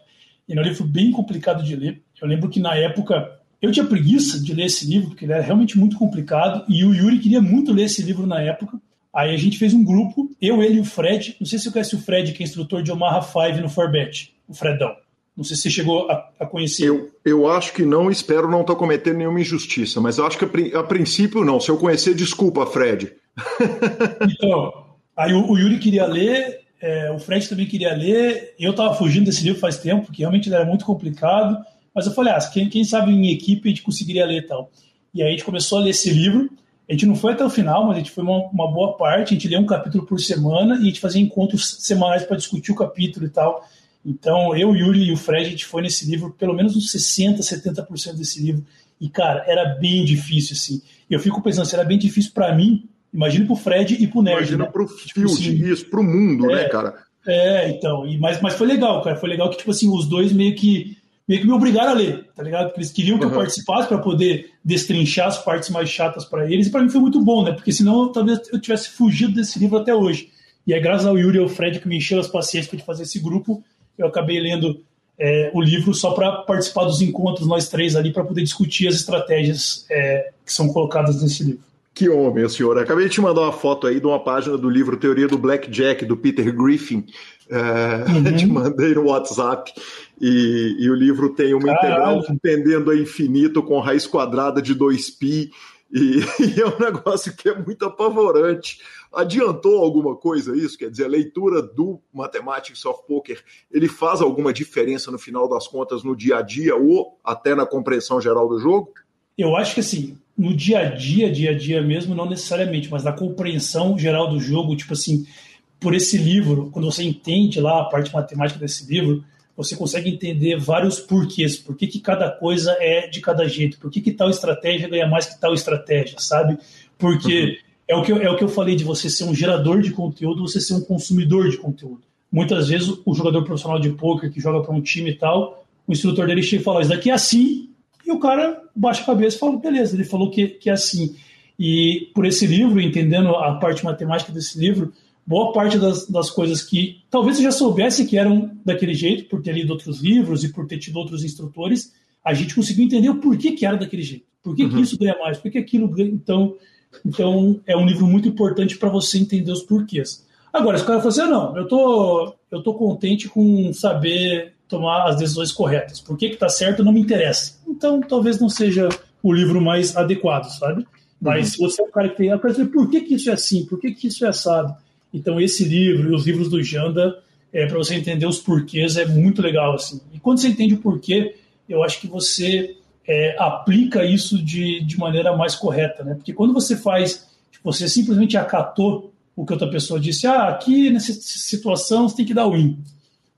ele é um livro bem complicado de ler. Eu lembro que na época eu tinha preguiça de ler esse livro, porque ele era realmente muito complicado, e o Yuri queria muito ler esse livro na época. Aí a gente fez um grupo, eu, ele e o Fred. Não sei se você conhece o Fred, que é instrutor de Omaha 5 no Forbet, o Fredão. Não sei se você chegou a, a conhecer. Eu, eu acho que não, espero não estar cometendo nenhuma injustiça, mas acho que a, a, princípio não. Se eu conhecer, desculpa, Fred. [LAUGHS] então, aí o, o Yuri queria ler, é, o Fred também queria ler, eu estava fugindo desse livro faz tempo, porque realmente ele era muito complicado, mas eu falei, ah, quem, quem sabe em equipe a gente conseguiria ler e tal. E aí a gente começou a ler esse livro, a gente não foi até o final, mas a gente foi uma, uma boa parte, a gente lê um capítulo por semana e a gente fazia encontros semanais para discutir o capítulo e tal. Então, eu, Yuri e o Fred, a gente foi nesse livro, pelo menos uns 60%, 70% desse livro. E, cara, era bem difícil, assim. Eu fico pensando, se era bem difícil para mim, imagina pro Fred e pro Nerd. Imagina né? pro tipo Field, assim, isso, pro mundo, né, é, né, cara? É, então. E, mas, mas foi legal, cara. Foi legal que, tipo assim, os dois meio que, meio que me obrigaram a ler, tá ligado? Porque eles queriam que uhum. eu participasse para poder destrinchar as partes mais chatas para eles. E para mim foi muito bom, né? Porque senão talvez eu tivesse fugido desse livro até hoje. E é graças ao Yuri e ao Fred que me encheram as paciências para fazer esse grupo eu acabei lendo é, o livro só para participar dos encontros, nós três ali, para poder discutir as estratégias é, que são colocadas nesse livro. Que homem, senhor. Acabei de te mandar uma foto aí de uma página do livro Teoria do Blackjack, do Peter Griffin. É, [LAUGHS] uhum. Te mandei no WhatsApp. E, e o livro tem uma Caralho. integral tendendo a infinito com raiz quadrada de 2π. E, [LAUGHS] e, é um negócio que é muito apavorante. Adiantou alguma coisa isso? Quer dizer, a leitura do Mathematics of Poker, ele faz alguma diferença no final das contas no dia a dia ou até na compreensão geral do jogo? Eu acho que assim, no dia a dia, dia a dia mesmo, não necessariamente, mas na compreensão geral do jogo, tipo assim, por esse livro, quando você entende lá a parte matemática desse livro, você consegue entender vários porquês, por que, que cada coisa é de cada jeito, por que, que tal estratégia ganha mais que tal estratégia, sabe? Porque uhum. é, o que eu, é o que eu falei de você ser um gerador de conteúdo, você ser um consumidor de conteúdo. Muitas vezes o jogador profissional de poker que joga para um time e tal, o instrutor dele chega e fala, isso daqui é assim, e o cara baixa a cabeça e fala, beleza, ele falou que, que é assim. E por esse livro, entendendo a parte matemática desse livro, boa parte das, das coisas que talvez você já soubesse que eram daquele jeito, por ter lido outros livros e por ter tido outros instrutores, a gente conseguiu entender o porquê que era daquele jeito. Por que, uhum. que isso ganha mais? Por que aquilo ganha? Então, então, é um livro muito importante para você entender os porquês. Agora, se o cara falar assim, ah, não, eu tô, eu tô contente com saber tomar as decisões corretas. Por que está certo não me interessa. Então, talvez não seja o livro mais adequado, sabe? Mas uhum. se você é um cara que tem. Eu quero saber por que, que isso é assim, por que, que isso é assado. Então, esse livro e os livros do Janda, é, para você entender os porquês, é muito legal. Assim. E quando você entende o porquê, eu acho que você é, aplica isso de, de maneira mais correta. Né? Porque quando você faz, tipo, você simplesmente acatou o que outra pessoa disse, ah, aqui nessa situação você tem que dar win.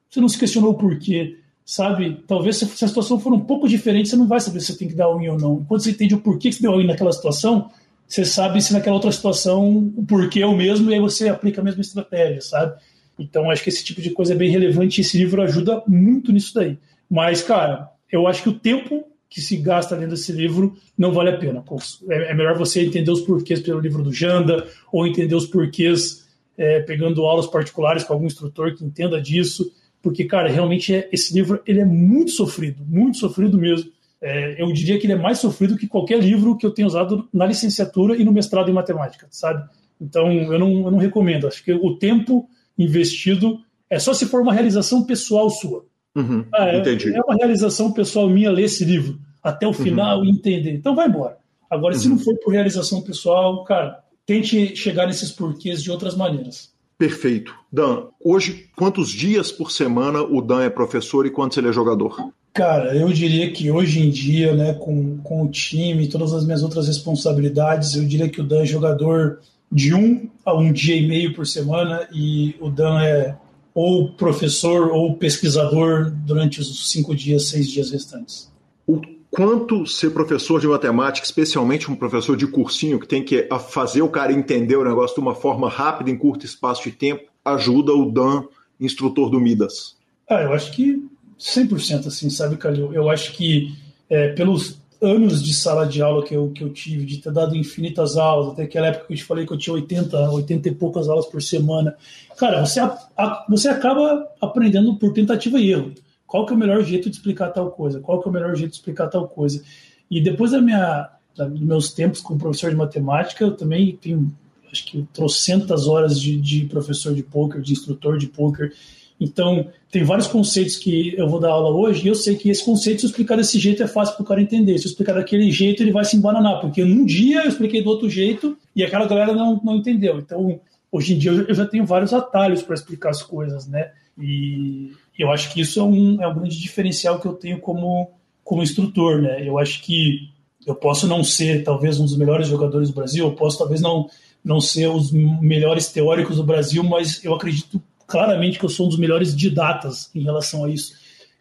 Você não se questionou o porquê, sabe? Talvez se a situação for um pouco diferente, você não vai saber se você tem que dar win ou não. Quando você entende o porquê que você deu win naquela situação, você sabe se naquela outra situação o porquê é o mesmo e aí você aplica a mesma estratégia, sabe? Então acho que esse tipo de coisa é bem relevante e esse livro ajuda muito nisso daí. Mas, cara, eu acho que o tempo que se gasta lendo esse livro não vale a pena. É, é melhor você entender os porquês pelo livro do Janda ou entender os porquês é, pegando aulas particulares com algum instrutor que entenda disso, porque, cara, realmente é, esse livro ele é muito sofrido, muito sofrido mesmo. É, eu diria que ele é mais sofrido que qualquer livro que eu tenha usado na licenciatura e no mestrado em matemática, sabe? Então, eu não, eu não recomendo. Acho que o tempo investido é só se for uma realização pessoal sua. Uhum, ah, é, entendi. é uma realização pessoal minha ler esse livro até o uhum. final uhum. e entender. Então, vai embora. Agora, uhum. se não for por realização pessoal, cara, tente chegar nesses porquês de outras maneiras. Perfeito. Dan, hoje, quantos dias por semana o Dan é professor e quantos ele é jogador? Cara, eu diria que hoje em dia, né, com, com o time e todas as minhas outras responsabilidades, eu diria que o Dan é jogador de um a um dia e meio por semana e o Dan é ou professor ou pesquisador durante os cinco dias, seis dias restantes. O quanto ser professor de matemática, especialmente um professor de cursinho que tem que fazer o cara entender o negócio de uma forma rápida em curto espaço de tempo, ajuda o Dan, instrutor do Midas? Ah, eu acho que 100% assim, sabe, Calil? Eu acho que é, pelos anos de sala de aula que eu, que eu tive, de ter dado infinitas aulas, até aquela época que eu te falei que eu tinha 80, 80 e poucas aulas por semana. Cara, você, a, você acaba aprendendo por tentativa e erro. Qual que é o melhor jeito de explicar tal coisa? Qual que é o melhor jeito de explicar tal coisa? E depois da minha, da, dos meus tempos como professor de matemática, eu também tenho, acho que, trocentas horas de, de professor de poker, de instrutor de poker, então, tem vários conceitos que eu vou dar aula hoje e eu sei que esse conceito, se eu explicar desse jeito, é fácil para o cara entender. Se eu explicar daquele jeito, ele vai se embananar, porque num dia eu expliquei do outro jeito e aquela galera não, não entendeu. Então, hoje em dia eu já tenho vários atalhos para explicar as coisas, né? E eu acho que isso é um, é um grande diferencial que eu tenho como, como instrutor, né? Eu acho que eu posso não ser talvez um dos melhores jogadores do Brasil, eu posso talvez não, não ser os melhores teóricos do Brasil, mas eu acredito claramente que eu sou um dos melhores didatas em relação a isso.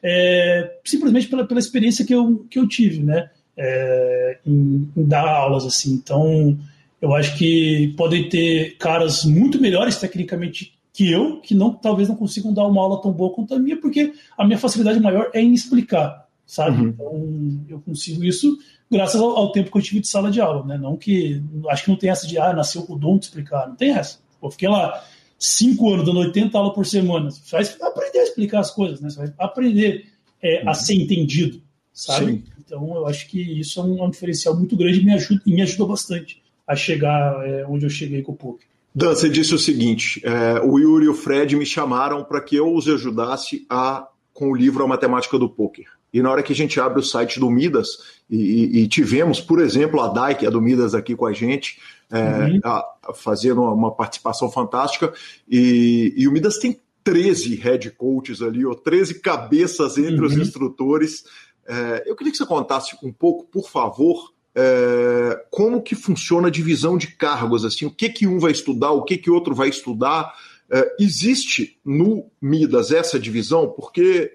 É, simplesmente pela, pela experiência que eu, que eu tive, né? É, em, em, dar aulas, assim. Então, eu acho que podem ter caras muito melhores tecnicamente que eu, que não talvez não consigam dar uma aula tão boa quanto a minha, porque a minha facilidade maior é em explicar, sabe? Uhum. Então, eu consigo isso graças ao, ao, tempo que eu tive de sala de aula, né? Não que acho que não tem essa de ah, nasceu com o dom de explicar, não tem essa. Eu fiquei lá cinco anos, dando 80 aulas por semana, você vai aprender a explicar as coisas, né? Você vai aprender é, a uhum. ser entendido, sabe? Sim. Então, eu acho que isso é um, é um, diferencial muito grande e me, ajuda, e me ajudou bastante a chegar é, onde eu cheguei com o poker. Dan, você disse o seguinte: é, o Yuri e o Fred me chamaram para que eu os ajudasse a com o livro A Matemática do Poker. E na hora que a gente abre o site do Midas, e, e tivemos, por exemplo, a Dai, que é do Midas aqui com a gente, é, uhum. a, a fazendo uma participação fantástica. E, e, o Midas tem 13 head coaches ali, ou 13 cabeças entre uhum. os instrutores. É, eu queria que você contasse um pouco, por favor, é, como que funciona a divisão de cargos, assim, o que que um vai estudar, o que que outro vai estudar. É, existe no Midas essa divisão? Porque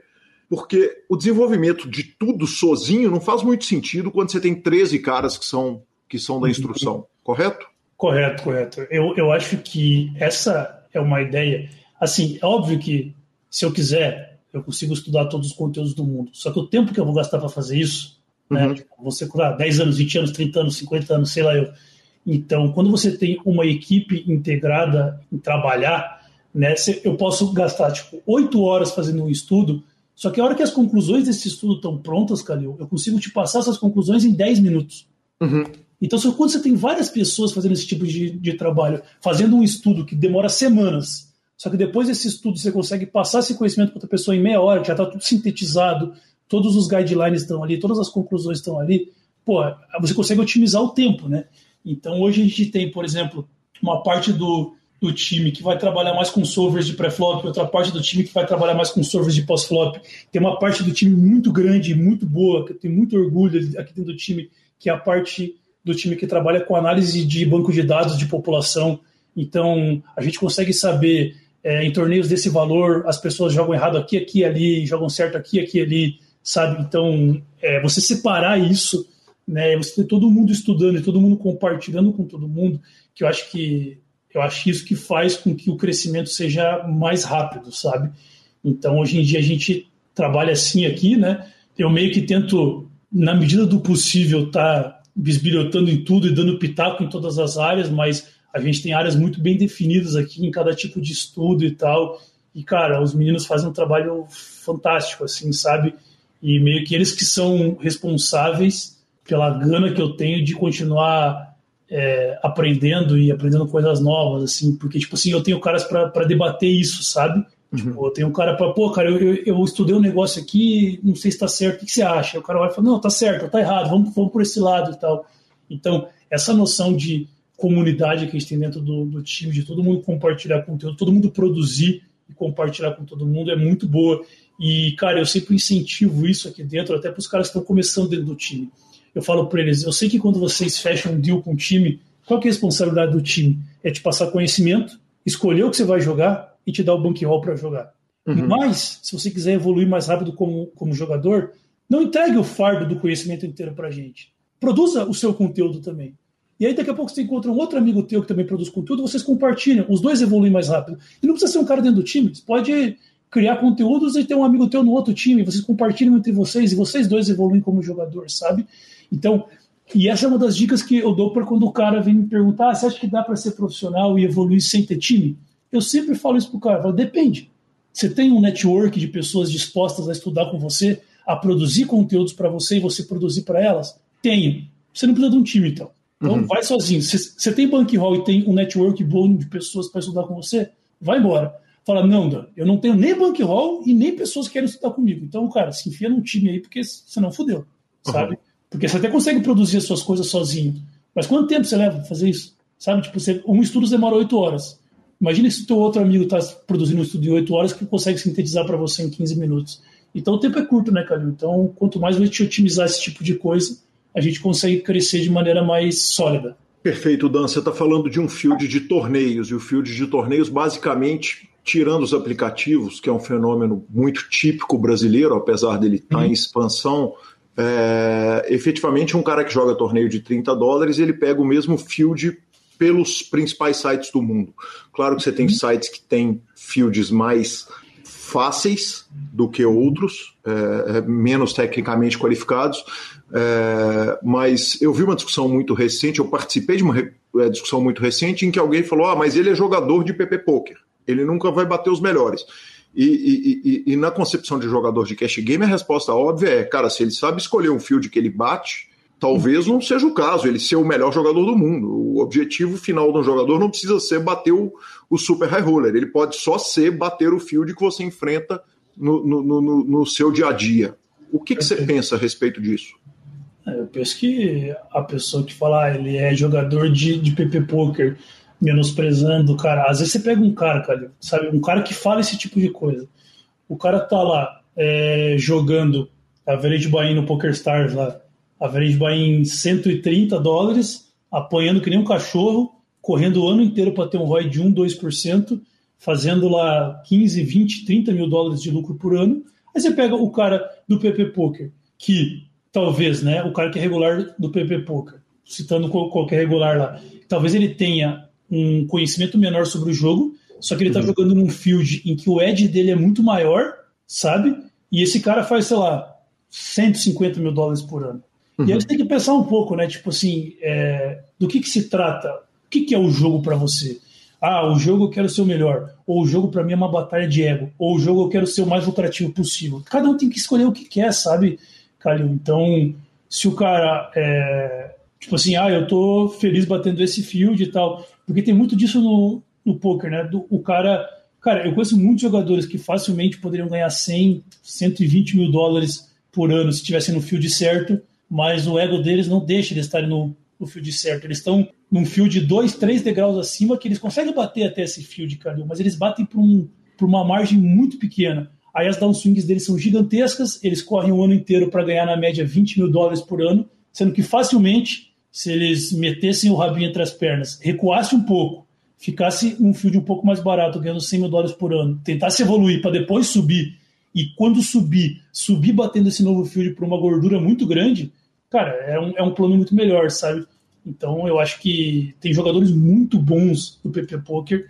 porque o desenvolvimento de tudo sozinho não faz muito sentido quando você tem 13 caras que são, que são da instrução correto? Correto, correto. Eu, eu acho que essa é uma ideia. Assim, é óbvio que se eu quiser, eu consigo estudar todos os conteúdos do mundo. Só que o tempo que eu vou gastar para fazer isso, né, uhum. Tipo, você curar 10 anos, 20 anos, 30 anos, 50 anos, sei lá eu. Então, quando você tem uma equipe integrada em trabalhar, né, eu posso gastar tipo 8 horas fazendo um estudo, só que a hora que as conclusões desse estudo estão prontas, Calil, eu consigo te passar essas conclusões em 10 minutos. Uhum. Então, quando você tem várias pessoas fazendo esse tipo de, de trabalho, fazendo um estudo que demora semanas, só que depois desse estudo você consegue passar esse conhecimento para outra pessoa em meia hora, que já está tudo sintetizado, todos os guidelines estão ali, todas as conclusões estão ali, pô, você consegue otimizar o tempo, né? Então, hoje a gente tem, por exemplo, uma parte do, do time que vai trabalhar mais com servers de pré-flop, outra parte do time que vai trabalhar mais com servers de pós-flop. Tem uma parte do time muito grande, muito boa, que eu tenho muito orgulho aqui dentro do time, que é a parte do time que trabalha com análise de banco de dados de população. Então, a gente consegue saber é, em torneios desse valor, as pessoas jogam errado aqui, aqui, ali, jogam certo aqui, aqui, ali, sabe? Então, é, você separar isso, né? Você ter todo mundo estudando e todo mundo compartilhando com todo mundo, que eu acho que eu acho isso que faz com que o crescimento seja mais rápido, sabe? Então, hoje em dia a gente trabalha assim aqui, né? Eu meio que tento, na medida do possível, estar tá bisbilhotando em tudo e dando pitaco em todas as áreas, mas a gente tem áreas muito bem definidas aqui em cada tipo de estudo e tal. E, cara, os meninos fazem um trabalho fantástico, assim, sabe? E meio que eles que são responsáveis pela gana que eu tenho de continuar é, aprendendo e aprendendo coisas novas, assim, porque, tipo assim, eu tenho caras para debater isso, sabe? Uhum. Tipo, eu tenho um cara para, pô, cara, eu, eu, eu, estudei um negócio aqui, não sei se está certo, o que, que, você acha? o cara vai falar, não, tá certo, tá errado, vamos, vamos por esse lado e tal. Então, essa noção de comunidade que a gente tem dentro do, do time, de todo mundo compartilhar conteúdo, todo mundo produzir e compartilhar com todo mundo é muito boa. E, cara, eu sempre incentivo isso aqui dentro, até para os caras que estão começando dentro do time. Eu falo para eles, eu sei que quando vocês fecham um deal com o time, qual é a responsabilidade do time? É te passar conhecimento, escolher o que você vai jogar, e te dá o bankroll para jogar. Uhum. Mas, se você quiser evoluir mais rápido como, como jogador, não entregue o fardo do conhecimento inteiro para a gente. Produza o seu conteúdo também. E aí, daqui a pouco, você encontra um outro amigo teu que também produz conteúdo, vocês compartilham, os dois evoluem mais rápido. E não precisa ser um cara dentro do time, você pode criar conteúdos e ter um amigo teu no outro time, vocês compartilham entre vocês e vocês dois evoluem como jogador, sabe? Então, e essa é uma das dicas que eu dou para quando o cara vem me perguntar: ah, você acha que dá para ser profissional e evoluir sem ter time? Eu sempre falo isso pro cara: falo, depende. Você tem um network de pessoas dispostas a estudar com você, a produzir conteúdos para você e você produzir para elas? Tenho. Você não precisa de um time, então. Então, uhum. vai sozinho. Você tem bankroll e tem um network bom de pessoas para estudar com você? Vai embora. Fala, não, Dan, eu não tenho nem bankroll e nem pessoas que querem estudar comigo. Então, cara, se enfia num time aí, porque senão fudeu, sabe? Porque você até consegue produzir as suas coisas sozinho. Mas quanto tempo você leva para fazer isso? Sabe? Tipo, você, um estudo demora oito horas. Imagina se o teu outro amigo está produzindo um estudo em oito horas que consegue sintetizar para você em 15 minutos. Então, o tempo é curto, né, Calil? Então, quanto mais a gente otimizar esse tipo de coisa, a gente consegue crescer de maneira mais sólida. Perfeito, Dan. Você está falando de um field de torneios, e o field de torneios, basicamente, tirando os aplicativos, que é um fenômeno muito típico brasileiro, apesar dele estar tá uhum. em expansão, é, efetivamente um cara que joga torneio de 30 dólares, ele pega o mesmo field pelos principais sites do mundo. Claro que você tem uhum. sites que têm fields mais fáceis do que outros, é, é menos tecnicamente qualificados, é, mas eu vi uma discussão muito recente, eu participei de uma é, discussão muito recente em que alguém falou: ah, mas ele é jogador de PP Poker, ele nunca vai bater os melhores. E, e, e, e, na concepção de jogador de cash game, a resposta óbvia é: cara, se ele sabe escolher um field que ele bate, talvez não seja o caso, ele ser o melhor jogador do mundo. O objetivo final de um jogador não precisa ser bater o, o super high roller, ele pode só ser bater o field que você enfrenta no, no, no, no seu dia a dia. O que, que você pensa a respeito disso? É, eu penso que a pessoa que fala, ah, ele é jogador de, de PP Poker, menosprezando o cara. Às vezes você pega um cara, cara, sabe, um cara que fala esse tipo de coisa. O cara tá lá é, jogando average buy no Poker Stars lá, average buy em 130 dólares, apanhando que nem um cachorro, correndo o ano inteiro para ter um ROI de 1, 2%, fazendo lá 15, 20, 30 mil dólares de lucro por ano. Aí você pega o cara do PP Poker, que talvez, né, o cara que é regular do PP Poker, citando qualquer regular lá, talvez ele tenha um conhecimento menor sobre o jogo, só que ele está uhum. jogando num field em que o edge dele é muito maior, sabe? E esse cara faz, sei lá, 150 mil dólares por ano. Uhum. E aí você tem que pensar um pouco, né? Tipo assim, é, do que, que se trata? O que, que é o jogo para você? Ah, o jogo eu quero ser o melhor. Ou o jogo para mim é uma batalha de ego. Ou o jogo eu quero ser o mais lucrativo possível. Cada um tem que escolher o que quer, sabe? Calil. Então, se o cara é, tipo assim, ah, eu tô feliz batendo esse field e tal, porque tem muito disso no, no poker, né? Do, o cara, cara, eu conheço muitos jogadores que facilmente poderiam ganhar 100, 120 mil dólares por ano se estivessem no field certo, mas o ego deles não deixa eles estarem no, no field certo. Eles estão num field de dois, três degraus acima que eles conseguem bater até esse field, Calil, mas eles batem por, um, por uma margem muito pequena. Aí as downswings deles são gigantescas, eles correm o ano inteiro para ganhar na média 20 mil dólares por ano, sendo que facilmente, se eles metessem o rabinho entre as pernas, recuasse um pouco, ficasse um field um pouco mais barato, ganhando 100 mil dólares por ano, tentasse evoluir para depois subir, e quando subir, subir batendo esse novo field por uma gordura muito grande, cara, é um, é um plano muito melhor, sabe? Então eu acho que tem jogadores muito bons do PP Poker.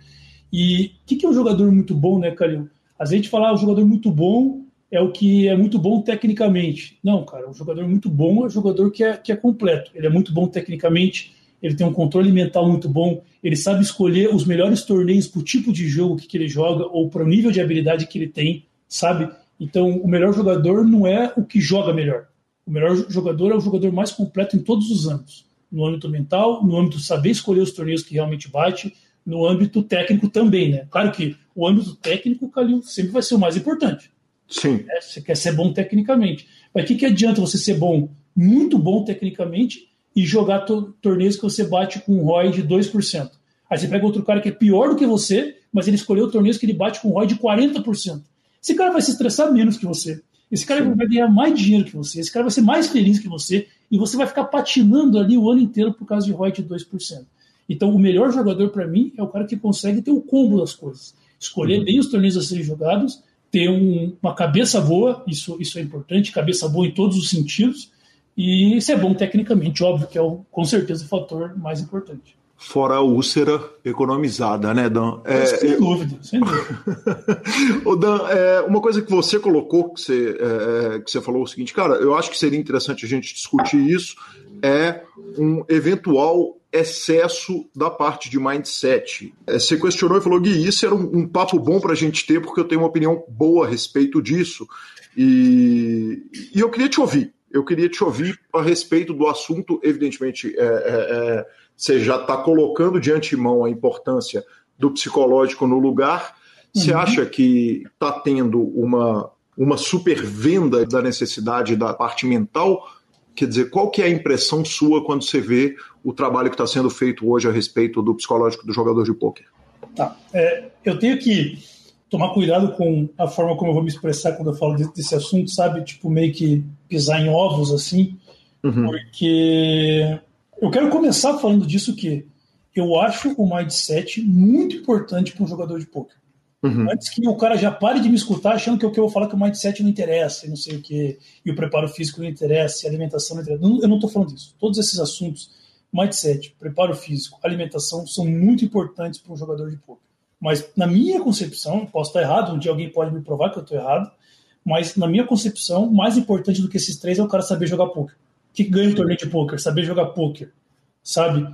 E o que, que é um jogador muito bom, né, Calil? Às vezes a gente fala, ah, o jogador muito bom é o que é muito bom tecnicamente. Não, cara, um jogador muito bom é um jogador que é, que é completo. Ele é muito bom tecnicamente, ele tem um controle mental muito bom, ele sabe escolher os melhores torneios para o tipo de jogo que, que ele joga ou para o nível de habilidade que ele tem, sabe? Então, o melhor jogador não é o que joga melhor. O melhor jogador é o jogador mais completo em todos os âmbitos. No âmbito mental, no âmbito saber escolher os torneios que realmente bate, no âmbito técnico também, né? Claro que o âmbito técnico, Calil, sempre vai ser o mais importante. Sim. É, você quer ser bom tecnicamente. Mas o que, que adianta você ser bom, muito bom tecnicamente, e jogar to torneios que você bate com um ROI de 2%? Aí você pega outro cara que é pior do que você, mas ele escolheu torneios que ele bate com um ROI de 40%. Esse cara vai se estressar menos que você. Esse cara Sim. vai ganhar mais dinheiro que você. Esse cara vai ser mais feliz que você. E você vai ficar patinando ali o ano inteiro por causa de ROI de 2%. Então, o melhor jogador para mim é o cara que consegue ter o combo das coisas. Escolher uhum. bem os torneios a serem jogados, ter um, uma cabeça boa, isso, isso é importante, cabeça boa em todos os sentidos, e ser bom tecnicamente, óbvio que é o, com certeza o fator mais importante. fora a úlcera economizada, né, Dan? É, sem dúvida, sem dúvida. [LAUGHS] Ô, Dan, é, uma coisa que você colocou, que você, é, que você falou o seguinte, cara, eu acho que seria interessante a gente discutir isso, é um eventual excesso da parte de mindset. É, você questionou e falou, Gui, isso era um, um papo bom para a gente ter, porque eu tenho uma opinião boa a respeito disso, e, e eu queria te ouvir. Eu queria te ouvir a respeito do assunto, evidentemente, é, é, é você já está colocando de antemão a importância do psicológico no lugar. Você uhum. acha que está tendo uma, uma supervenda da necessidade da parte mental? Quer dizer, qual que é a impressão sua quando você vê o trabalho que está sendo feito hoje a respeito do psicológico do jogador de pôquer? Tá. É, eu tenho que tomar cuidado com a forma como eu vou me expressar quando eu falo desse assunto, sabe? Tipo, meio que pisar em ovos, assim, uhum. porque eu quero começar falando disso que eu acho o mindset muito importante para um jogador de poker. Uhum. Antes que o cara já pare de me escutar achando que o que eu vou falar que o mindset não interessa, e não sei o que, e o preparo físico não interessa, e a alimentação não interessa. eu não estou falando disso. Todos esses assuntos, mindset, preparo físico, alimentação, são muito importantes para um jogador de poker. Mas na minha concepção, posso estar errado, um dia alguém pode me provar que eu estou errado, mas na minha concepção, mais importante do que esses três é o cara saber jogar poker que ganha um torneio de poker, saber jogar poker, sabe?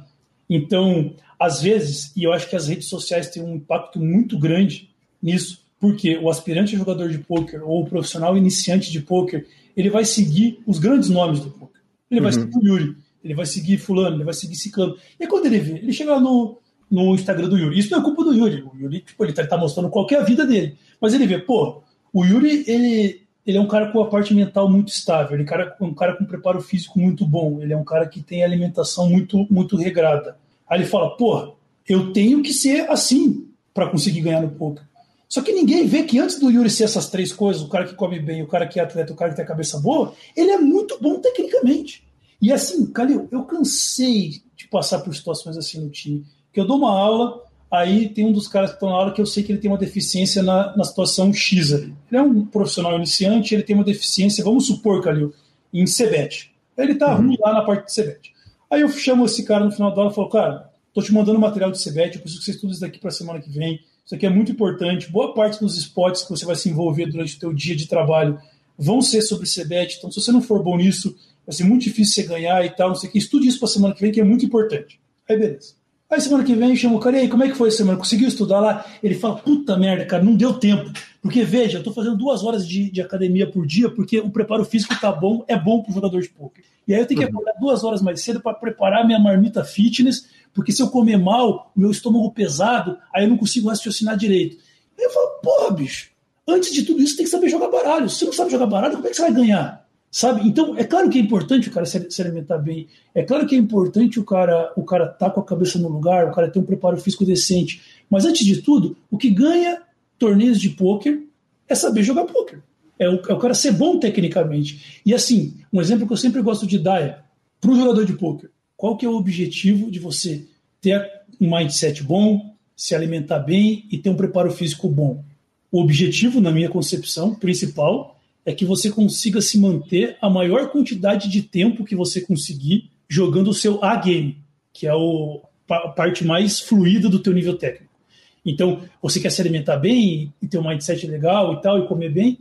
Então, às vezes, e eu acho que as redes sociais têm um impacto muito grande nisso, porque o aspirante jogador de poker ou o profissional iniciante de poker, ele vai seguir os grandes nomes do poker. Ele vai uhum. seguir o Yuri, ele vai seguir fulano, ele vai seguir ciclano. E quando ele vê, ele chega lá no, no Instagram do Yuri. Isso não é culpa do Yuri. O Yuri, tipo, ele tá, tá mostrando qualquer vida dele. Mas ele vê, pô, o Yuri, ele, ele é um cara com a parte mental muito estável, ele é um cara com preparo físico muito bom, ele é um cara que tem alimentação muito, muito regrada. Aí ele fala, pô, eu tenho que ser assim para conseguir ganhar no poker. Só que ninguém vê que antes do Yuri ser essas três coisas, o cara que come bem, o cara que é atleta, o cara que tem a cabeça boa, ele é muito bom tecnicamente. E assim, Calil, eu cansei de passar por situações assim no time, que eu dou uma aula, Aí tem um dos caras que estão na aula que eu sei que ele tem uma deficiência na, na situação X ali. Ele é um profissional iniciante, ele tem uma deficiência, vamos supor, Calil, em Cebet. Ele tá uhum. ruim lá na parte de Cebet. Aí eu chamo esse cara no final da aula e falo, cara, tô te mandando material de Cebet, eu preciso que você estude isso daqui para semana que vem. Isso aqui é muito importante. Boa parte dos spots que você vai se envolver durante o teu dia de trabalho vão ser sobre Cebet. Então, se você não for bom nisso, vai ser muito difícil você ganhar e tal, não sei o que. Estude isso para semana que vem, que é muito importante. Aí, beleza. Aí semana que vem chama o cara, e aí, como é que foi a semana? Conseguiu estudar lá? Ele fala, puta merda, cara, não deu tempo. Porque, veja, eu tô fazendo duas horas de, de academia por dia, porque o preparo físico tá bom, é bom pro jogador de poker. E aí eu tenho que uhum. acordar duas horas mais cedo para preparar minha marmita fitness, porque se eu comer mal, meu estômago pesado, aí eu não consigo raciocinar direito. Aí eu falo, porra, bicho, antes de tudo isso tem que saber jogar baralho. Se você não sabe jogar baralho, como é que você vai ganhar? Sabe? Então, é claro que é importante o cara se, alimentar bem. É claro que é importante o cara o cara tá com a cabeça no lugar, o cara ter um preparo físico decente. Mas antes de tudo, o que ganha torneios de pôquer é saber jogar pôquer. É o, é o cara ser bom tecnicamente. E assim, um exemplo que eu sempre gosto de dar é para o jogador de pôquer, qual que é o objetivo de você ter um mindset bom, se alimentar bem e ter um preparo físico bom? O objetivo, na minha concepção principal, é que você consiga se manter a maior quantidade de tempo que você conseguir jogando o seu A-game, que é a parte mais fluida do teu nível técnico. Então, você quer se alimentar bem e ter um mindset legal e tal, e comer bem.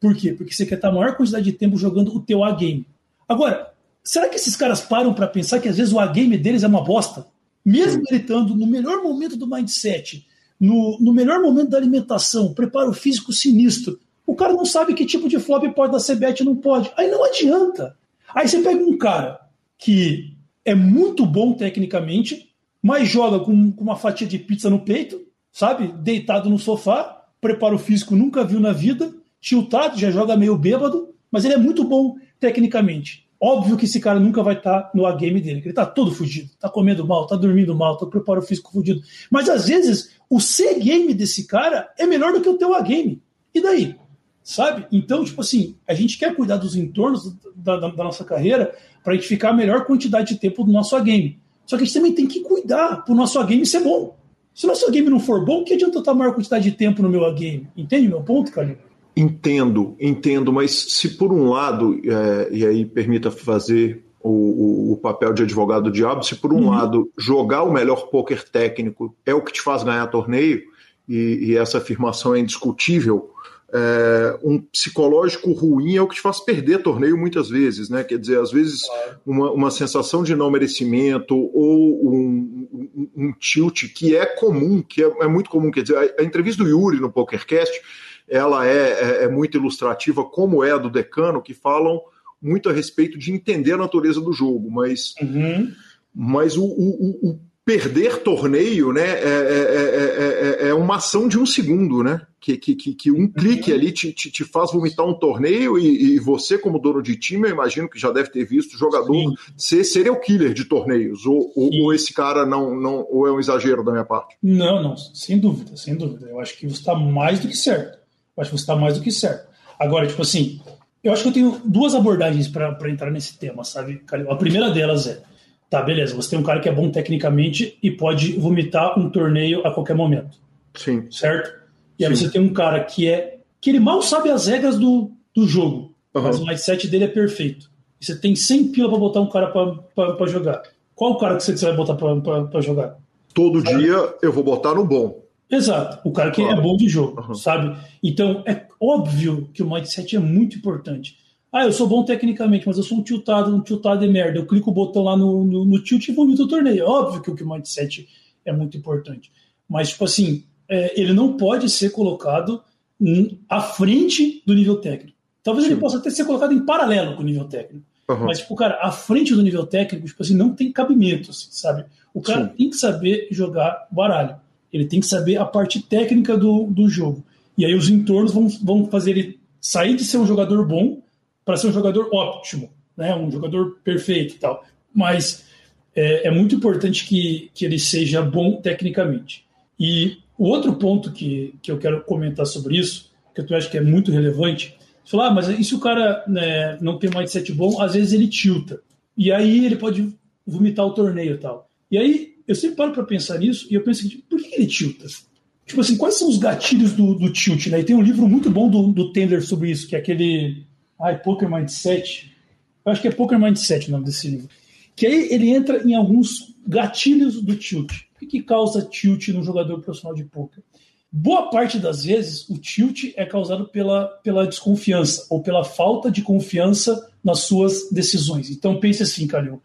Por quê? Porque você quer estar a maior quantidade de tempo jogando o teu A-game. Agora, será que esses caras param para pensar que às vezes o A-game deles é uma bosta? Mesmo ele estando no melhor momento do mindset, no, no melhor momento da alimentação, preparo físico sinistro, o cara não sabe que tipo de flop pode dar CBET e não pode. Aí não adianta. Aí você pega um cara que é muito bom tecnicamente, mas joga com, com uma fatia de pizza no peito, sabe? Deitado no sofá, preparo físico nunca viu na vida, tiltado, já joga meio bêbado, mas ele é muito bom tecnicamente. Óbvio que esse cara nunca vai estar tá no A-game dele, que ele tá todo fudido, tá comendo mal, tá dormindo mal, tá com preparo físico fudido. Mas às vezes o C-game desse cara é melhor do que o teu A-game. E daí? sabe? Então, tipo assim, a gente quer cuidar dos entornos da, da, da nossa carreira para a gente ficar a melhor quantidade de tempo do nosso game. Só que a gente também tem que cuidar para o nosso game ser bom. Se o nosso game não for bom, que adianta eu estar a maior quantidade de tempo no meu game? Entende meu ponto, Calil? Entendo, entendo, mas se por um lado, é, e aí permita fazer o, o, o, papel de advogado do diabo. Se por um uhum. lado jogar o melhor poker técnico é o que te faz ganhar torneio, e, e essa afirmação é indiscutível, é, um psicológico ruim é o que te faz perder torneio muitas vezes, né? Quer dizer, às vezes uma, uma sensação de não merecimento ou um, um, um tilt que é comum, que é, é, muito comum. Quer dizer, a, a entrevista do Yuri no PokerCast, ela é, é, é muito ilustrativa, como é a do Decano, que falam muito a respeito de entender a natureza do jogo, mas, uhum. mas o, o, o perder torneio né, é, é, é, é, uma ação de um segundo, né? Que, que, que um clique ali te, te, te faz vomitar um torneio e, e, você, como dono de time, eu imagino que já deve ter visto o jogador Sim. ser serial killer de torneios. Ou, ou, ou, esse cara não, não. Ou é um exagero da minha parte? Não, não, sem dúvida, sem dúvida. Eu acho que você está mais do que certo. Acho que você está mais do que certo. Agora, tipo assim, eu acho que eu tenho duas abordagens para entrar nesse tema, sabe, A primeira delas é Tá, beleza. Você tem um cara que é bom tecnicamente e pode vomitar um torneio a qualquer momento. Sim. Certo? E aí Sim. você tem um cara que é. que ele mal sabe as regras do, do jogo, uhum. mas o mindset dele é perfeito. E você tem 100 pila para botar um cara para jogar. Qual o cara que você vai botar para jogar? Todo sabe? dia eu vou botar no bom. Exato, o cara que é bom de jogo, uhum. sabe? Então é óbvio que o mindset é muito importante. Ah, eu sou bom tecnicamente, mas eu sou um tiltado, um tiltado de merda. Eu clico o botão lá no, no, no tilt e vomito o torneio. É óbvio que o que o mindset é muito importante. Mas, tipo assim, é, ele não pode ser colocado à frente do nível técnico. Talvez Sim. ele possa até ser colocado em paralelo com o nível técnico. Uhum. Mas, tipo, cara, à frente do nível técnico, tipo assim, não tem cabimento, assim, sabe? O cara Sim. tem que saber jogar baralho. Ele tem que saber a parte técnica do, do jogo. E aí os entornos vão, vão fazer ele sair de ser um jogador bom para ser um jogador óptimo, né? um jogador perfeito e tal. Mas é, é, muito importante que, que ele seja bom tecnicamente. E o outro ponto que, que eu quero comentar sobre isso, que eu acho que é muito relevante, você fala, ah, mas e se o cara né, não tem mindset bom, às vezes ele tilta. E aí ele pode vomitar o torneio e tal. E aí eu sempre paro para pensar nisso e eu penso, por que ele tilta? Tipo assim, quais são os gatilhos do, do tilt? Né? E tem um livro muito bom do, do Tender sobre isso, que é aquele Ai, Poker Mindset. Eu acho que é Poker Mindset o nome desse livro. Que aí ele entra em alguns gatilhos do tilt. O que, que causa tilt no jogador profissional de poker? Boa parte das vezes, o tilt é causado pela, pela desconfiança ou pela falta de confiança nas suas decisões. Então pense assim, Calil.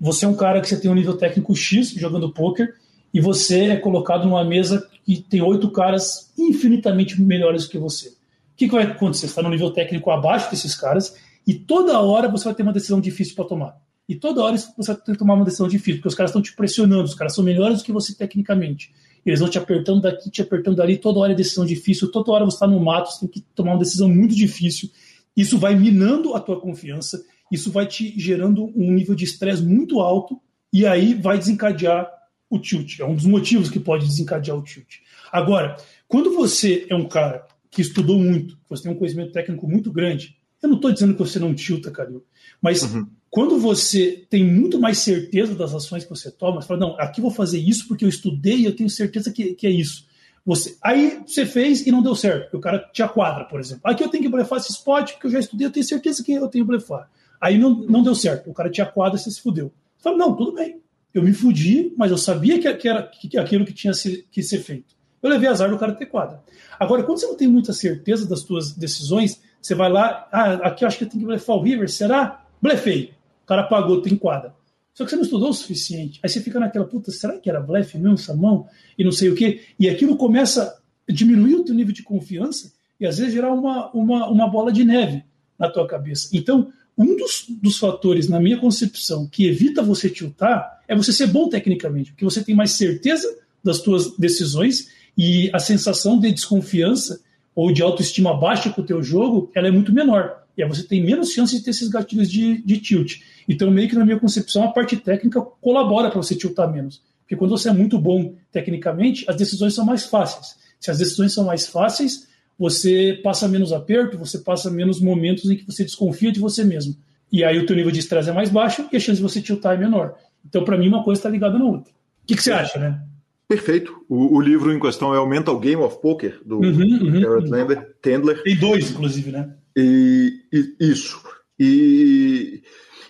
Você é um cara que você tem um nível técnico X jogando poker e você é colocado numa mesa que tem oito caras infinitamente melhores que você que, que vai acontecer? Você está no nível técnico abaixo desses caras e toda hora você vai ter uma decisão difícil para tomar. E toda hora você vai ter que tomar uma decisão difícil, porque os caras estão te pressionando, os caras são melhores do que você tecnicamente. Eles vão te apertando daqui, te apertando dali, toda hora é decisão difícil, toda hora você está no mato, você tem que tomar uma decisão muito difícil. Isso vai minando a tua confiança, isso vai te gerando um nível de estresse muito alto, e aí vai desencadear o tilt. É um dos motivos que pode desencadear o tilt. Agora, quando você é um cara que estudou muito, que você tem um conhecimento técnico muito grande. Eu não estou dizendo que você não tilta, Calil, mas uhum. quando você tem muito mais certeza das ações que você toma, você fala, não, aqui vou fazer isso porque eu estudei e eu tenho certeza que, que é isso. Você, aí você fez e não deu certo, porque o cara te aquadra, por exemplo. Aqui eu tenho que blefar esse spot, porque eu já estudei, eu tenho certeza que eu tenho que blefar. Aí não, não deu certo, o cara te aquadra e você se fudeu. Você fala, não, tudo bem. Eu me fudi, mas eu sabia que, que era que, aquilo que tinha que ser feito. Eu levei azar do cara ter quadra. Agora, quando você não tem muita certeza das suas decisões, você vai lá, ah, aqui eu acho que eu tenho que blefar o River, será? Blefei. O cara pagou, tem quadra. Só que você não estudou o suficiente. Aí você fica naquela, puta, será que era blefe mesmo essa mão? E não sei o quê. E aquilo começa a diminuir o teu nível de confiança e às vezes gerar uma, uma, uma bola de neve na tua cabeça. Então, um dos, dos fatores, na minha concepção, que evita você tiltar é você ser bom tecnicamente, porque você tem mais certeza das tuas decisões e a sensação de desconfiança ou de autoestima baixa com o teu jogo, ela é muito menor. E aí você tem menos chance de ter esses gatilhos de, de tilt. Então, meio que na minha concepção, a parte técnica colabora para você tiltar menos. Porque quando você é muito bom tecnicamente, as decisões são mais fáceis. Se as decisões são mais fáceis, você passa menos aperto, você passa menos momentos em que você desconfia de você mesmo. E aí o teu nível de estresse é mais baixo e a chance de você tiltar é menor. Então, para mim, uma coisa está ligada na outra. O que, que você acha, né? Perfeito. O, o, livro em questão é o Mental Game of Poker, do uhum, uhum, Garrett uhum. Tendler. Tem dois, inclusive, né? E, e, isso. E,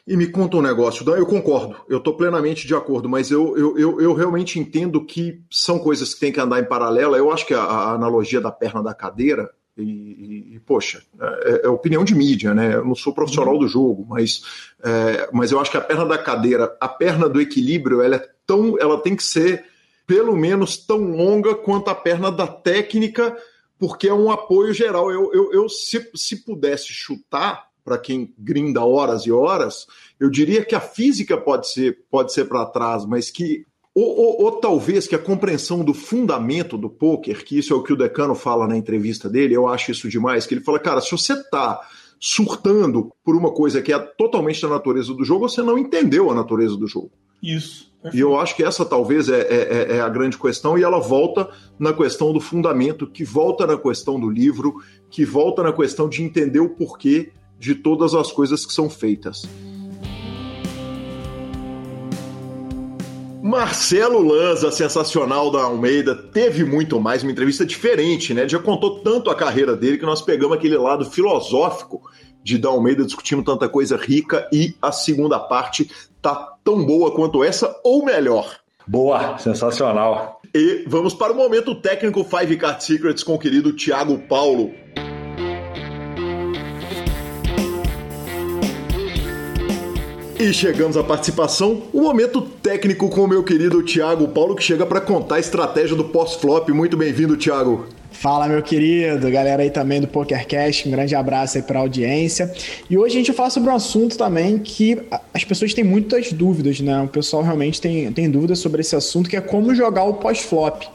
E me conta um negócio, eu concordo, eu estou plenamente de acordo, mas eu, eu, eu, eu, realmente entendo que são coisas que têm que andar em paralelo. Eu acho que a, a analogia da perna da cadeira, e, e poxa, é, é, opinião de mídia, né? Eu não sou profissional do jogo, mas, é, mas eu acho que a perna da cadeira, a perna do equilíbrio, ela é tão, ela tem que ser pelo menos tão longa quanto a perna da técnica, porque é um apoio geral. Eu, eu, eu se, se pudesse chutar, para quem grinda horas e horas, eu diria que a física pode ser, pode ser para trás, mas que ou, ou, ou, talvez que a compreensão do fundamento do poker, que isso é o que o Decano fala na entrevista dele, eu acho isso demais, que ele fala, cara, se você está surtando por uma coisa que é totalmente da natureza do jogo, você não entendeu a natureza do jogo. Isso. Perfeito. E eu acho que essa talvez é, é, é, é, a grande questão, e ela volta na questão do fundamento, que volta na questão do livro, que volta na questão de entender o porquê de todas as coisas que são feitas. Marcelo Lanza, sensacional da Almeida, teve muito mais, uma entrevista diferente, né? Ele já contou tanto a carreira dele que nós pegamos aquele lado filosófico de da Almeida discutindo tanta coisa rica e a segunda parte tá tão boa quanto essa ou melhor. Boa, sensacional. E vamos para o momento técnico Five Card Secrets com o querido Thiago Paulo. E chegamos à participação, o momento técnico com o meu querido Thiago Paulo, que chega para contar a estratégia do pós-flop. Muito bem-vindo, Thiago. Fala, meu querido, galera aí também do PokerCast, um grande abraço aí para a audiência. E hoje a gente vai falar sobre um assunto também que as pessoas têm muitas dúvidas, né? O pessoal realmente tem, tem dúvidas sobre esse assunto, que é como jogar o pós-flop.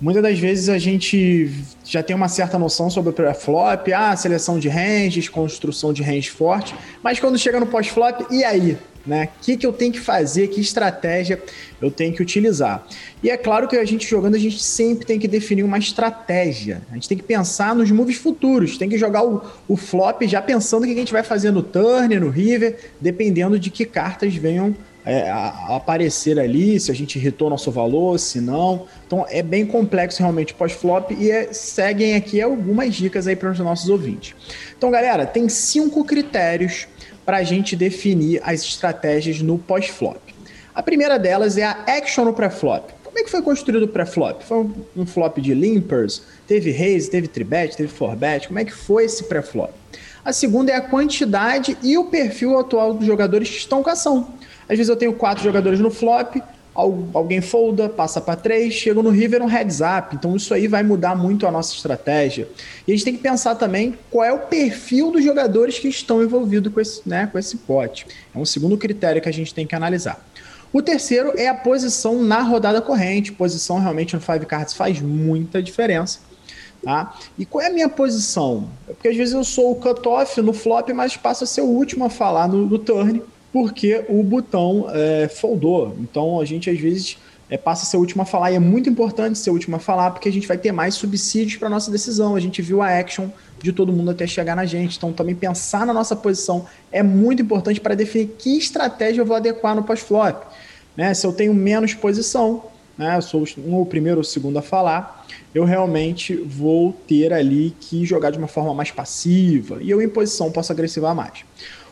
Muitas das vezes a gente já tem uma certa noção sobre o pré-flop, ah, seleção de ranges, construção de range forte, mas quando chega no pós-flop, e aí? Né? O que, que eu tenho que fazer? Que estratégia eu tenho que utilizar? E é claro que a gente jogando, a gente sempre tem que definir uma estratégia. A gente tem que pensar nos moves futuros, tem que jogar o, o flop já pensando o que a gente vai fazer no turn, no river, dependendo de que cartas venham é, a, aparecer ali, se a gente irritou nosso valor, se não. Então é bem complexo realmente pós-flop e é, seguem aqui algumas dicas aí para os nossos ouvintes. Então, galera, tem cinco critérios para a gente definir as estratégias no pós-flop. A primeira delas é a action no pré-flop. Como é que foi construído o pré-flop? Foi um, um, flop de limpers? Teve raise, teve tribet, teve forbet? Como é que foi esse pré-flop? A segunda é a quantidade e o perfil atual dos jogadores que estão com ação. Às vezes eu tenho quatro jogadores no flop, alguém folda, passa para três, chega no river um heads up. Então isso aí vai mudar muito a nossa estratégia. E a gente tem que pensar também qual é o perfil dos jogadores que estão envolvidos com esse, né, com esse pote. É um segundo critério que a gente tem que analisar. O terceiro é a posição na rodada corrente. Posição realmente no Five Cards faz muita diferença. Tá? E qual é a minha posição? É porque às vezes eu sou o cutoff no flop, mas passo a ser o último a falar no, no turn porque o botão é, foldou. Então a gente às vezes é, passa a ser o último a falar, e é muito importante ser o último a falar, porque a gente vai ter mais subsídios para nossa decisão. A gente viu a action de todo mundo até chegar na gente. Então também pensar na nossa posição é muito importante para definir que estratégia eu vou adequar no pós-flop. Né? Se eu tenho menos posição, né? eu sou o primeiro ou o segundo a falar, eu realmente vou ter ali que jogar de uma forma mais passiva, e eu em posição posso agressivar mais.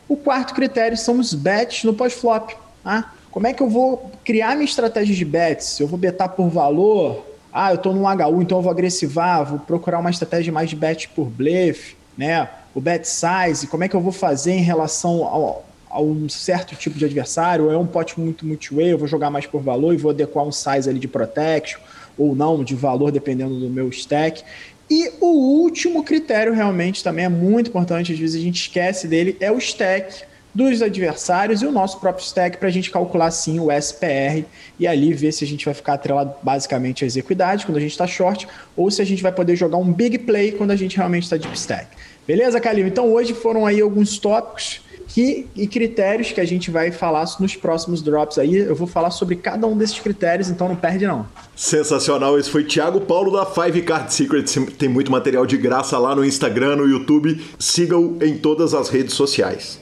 O quarto critério são os bets no pós-flop. Tá? Como é que eu vou criar minha estratégia de bets? Eu vou betar por valor? Ah, eu estou num HU, então eu vou agressivar, vou procurar uma estratégia mais de bet por blefe, né? O bet size, como é que eu vou fazer em relação ao, a um certo tipo de adversário? Ou é um pote muito multi-way, eu vou jogar mais por valor e vou adequar um size ali de protection, ou não, de valor, dependendo do meu stack. E o último critério realmente também é muito importante, às vezes a gente esquece dele, é o stack dos adversários e o nosso próprio stack para a gente calcular sim o SPR e ali ver se a gente vai ficar atrelado basicamente às equidades quando a gente está short ou se a gente vai poder jogar um big play quando a gente realmente está deep stack. Beleza, Calil? Então hoje foram aí alguns tópicos que, e critérios que a gente vai falar nos próximos drops aí. Eu vou falar sobre cada um desses critérios, então não perde não. Sensacional, esse foi Thiago Paulo da Five Card Secrets. Tem muito material de graça lá no Instagram, no YouTube. Siga-o em todas as redes sociais.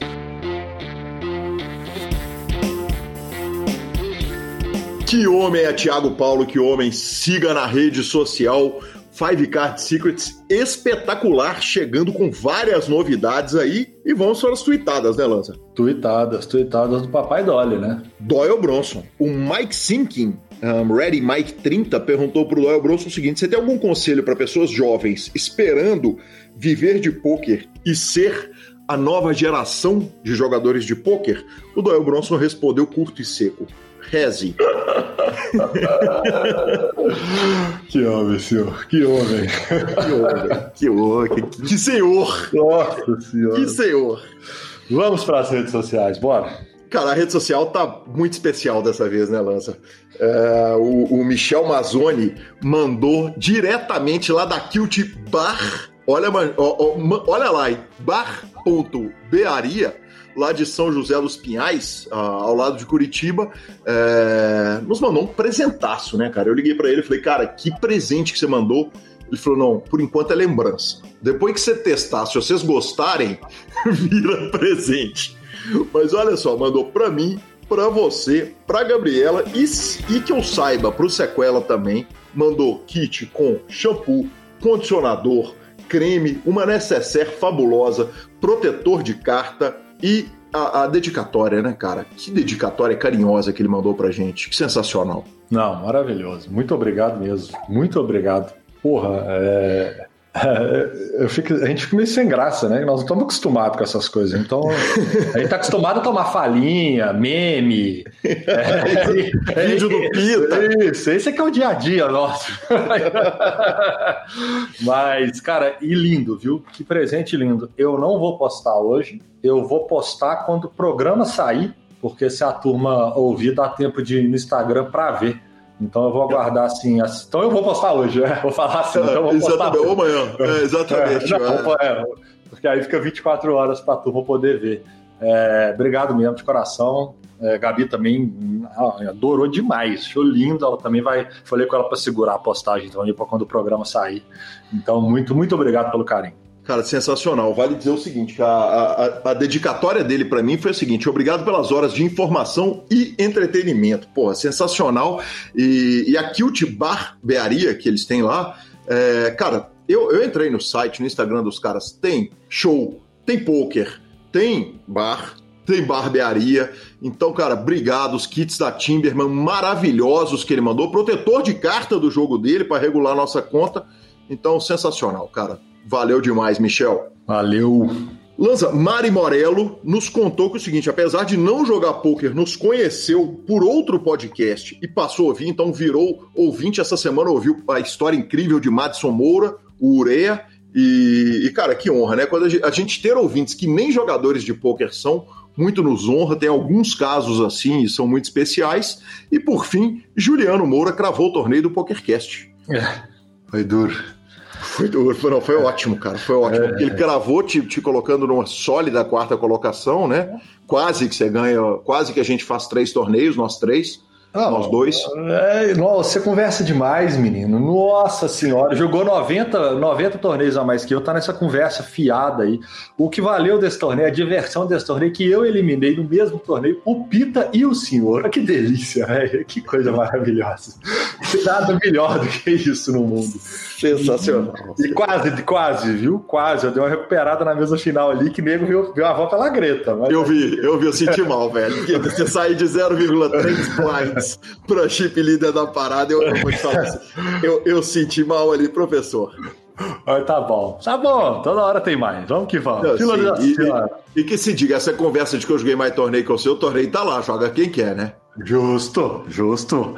Que homem é Thiago Paulo, que homem. Siga na rede social Five Card Secrets espetacular, chegando com várias novidades aí. E vamos para as tweetadas, né, Lanza? Tweetadas, tweetadas do Papai Dolly, né? Doyle Bronson. O Mike Sinking, um, Ready Mike 30, perguntou para o Doyle Bronson o seguinte: você tem algum conselho para pessoas jovens esperando viver de pôquer e ser a nova geração de jogadores de pôquer? O Doyle Bronson respondeu curto e seco. Reze. [LAUGHS] que homem, senhor. Que homem. Que homem. Que homem. Que, que senhor. Nossa senhora. Que senhor. Vamos para as redes sociais, bora. Cara, a rede social tá muito especial dessa vez, né, Lança? É, o, o, Michel Mazzoni mandou diretamente lá da Kilt Bar. Olha, olha lá, bar.bearia lá de São José dos Pinhais, ao lado de Curitiba, é, nos mandou um presentaço, né, cara? Eu liguei para ele e falei, cara, que presente que você mandou. Ele falou, não, por enquanto é lembrança. Depois que você testar, se vocês gostarem, [LAUGHS] vira presente. Mas olha só, mandou para mim, para você, para Gabriela e, e que eu saiba, para o Sequela também, mandou kit com shampoo, condicionador, creme, uma necessaire fabulosa, protetor de carta, e a, a, dedicatória, né, cara? Que dedicatória carinhosa que ele mandou pra gente. Que sensacional. Não, maravilhoso. Muito obrigado mesmo. Muito obrigado. Porra, é. É, fico, a gente fica meio sem graça, né? Nós não estamos acostumados com essas coisas. Então, a gente está acostumado a tomar falinha, meme. É, [LAUGHS] Vídeo do Pita. Isso, esse é que é o dia a dia nosso. [LAUGHS] Mas, cara, e lindo, viu? Que presente lindo. Eu não vou postar hoje, eu vou postar quando o programa sair, porque se a turma ouvir, dá tempo de ir no Instagram para ver. Então eu vou aguardar assim. Então eu vou postar hoje, né? Vou falar assim. Então eu vou exatamente, ou amanhã. É, exatamente. É, não, é, porque aí fica 24 horas para a turma poder ver. É, obrigado mesmo, de coração. É, Gabi também ah, adorou demais, achou lindo. Ela também vai. Falei com ela para segurar a postagem também para quando o programa sair. Então, muito, muito obrigado pelo carinho. Cara, sensacional. Vale dizer o seguinte: a, a, a dedicatória dele para mim foi o seguinte: obrigado pelas horas de informação e entretenimento. Porra, sensacional. E, e a Kilt Barbearia que eles têm lá, é, cara, eu, eu entrei no site, no Instagram dos caras, tem show, tem poker, tem bar, tem barbearia. Então, cara, obrigado. Os kits da Timberman maravilhosos que ele mandou. Protetor de carta do jogo dele para regular nossa conta. Então, sensacional, cara. Valeu demais, Michel. Valeu. Lanza, Mari Morello nos contou que é o seguinte, apesar de não jogar pôquer, nos conheceu por outro podcast e passou a ouvir, então virou ouvinte essa semana, ouviu a história incrível de Madison Moura, o Urea, e, e, cara, que honra, né? Quando a gente, a gente ter ouvintes que nem jogadores de pôquer são, muito nos honra, tem alguns casos assim e são muito especiais. E por fim, Juliano Moura cravou o torneio do PokerCast. É, foi duro. Foi, não, foi ótimo, cara. Foi ótimo. É, ele gravou te, te colocando numa sólida quarta colocação, né? Quase que você ganha, quase que a gente faz três torneios, nós três. Ah, nós dois. É, você conversa demais, menino. Nossa senhora, jogou 90, 90 torneios a mais que eu, tá nessa conversa fiada aí. O que valeu desse torneio, a diversão desse torneio, que eu eliminei no mesmo torneio o Pita e o senhor. Que delícia, [LAUGHS] velho. Que coisa maravilhosa. Nada melhor do que isso no mundo. Sensacional. E, e quase, quase, viu? Quase. Eu dei uma recuperada na mesa final ali, que nego viu, viu a volta pela greta. Mas... Eu vi, eu vi, eu senti mal, velho. Porque você sair de 0,3 points para chip líder da parada, eu, eu vou te falar assim, eu, eu senti mal ali, professor. tá bom, tá bom, toda hora tem mais, vamos que vamos. Não, sim, e, e, que se diga, essa conversa de que eu joguei mais torneio que o seu, torneio tá lá, joga quem quer, né? Justo, justo.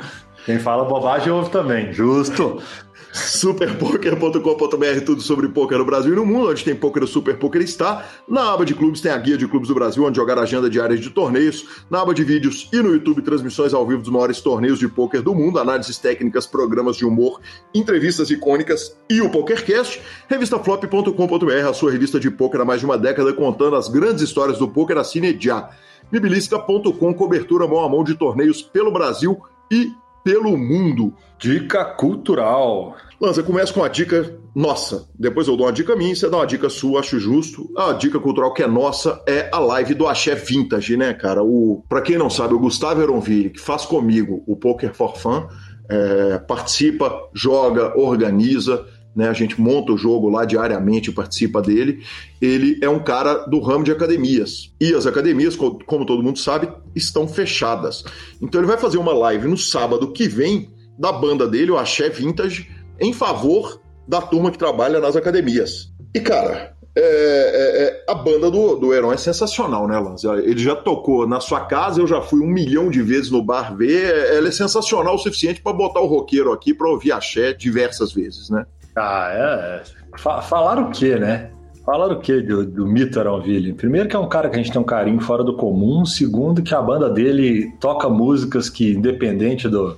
Quem fala bobagem ouve também, justo superpoker.com.br, tudo sobre poker no Brasil e no mundo, onde tem poker o Super Poker está. Na aba de clubes tem a guia de clubes do Brasil, onde jogar a agenda diária de torneios. Na aba de vídeos e no YouTube, transmissões ao vivo dos maiores torneios de poker do mundo, análises técnicas, programas de humor, entrevistas icônicas e o PokerCast. Revistaflop.com.br, a sua revista de poker há mais de uma década, contando as grandes histórias do poker, assine já. Mibilisca.com, cobertura mão a mão de torneios pelo Brasil e pelo mundo. Dica cultural. Lança, começa com uma dica nossa. Depois eu dou uma dica minha, você dá uma dica sua, acho justo. A dica cultural que é nossa é a live do Axé Vintage, né, cara? O, pra quem não sabe, o Gustavo Eronville, que faz comigo o Poker for Fun, é, participa, joga, organiza né? A gente monta o jogo lá diariamente, participa dele. Ele é um cara do ramo de academias. E as academias, como todo mundo sabe, estão fechadas. Então ele vai fazer uma live no sábado que vem da banda dele, o Axé Vintage, em favor da turma que trabalha nas academias. E, cara, é, é, é, a banda do, do Heron é sensacional, né, Lance? Ele já tocou na sua casa, eu já fui um milhão de vezes no bar ver. Ela é sensacional o suficiente para botar o roqueiro aqui para ouvir axé diversas vezes, né? Ah, é. Falaram o quê, né? Falaram o quê do, do Mito Aronville? Primeiro que é um cara que a gente tem um carinho fora do comum. Segundo que a banda dele toca músicas que, independente do,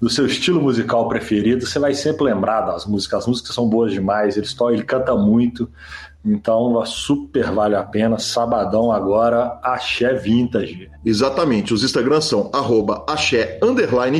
do seu estilo musical preferido, você vai sempre lembrar das músicas. As músicas são boas demais, ele, ele canta muito. Então, super vale a pena. Sabadão agora, Axé Vintage. Exatamente. Os Instagrams são arroba axé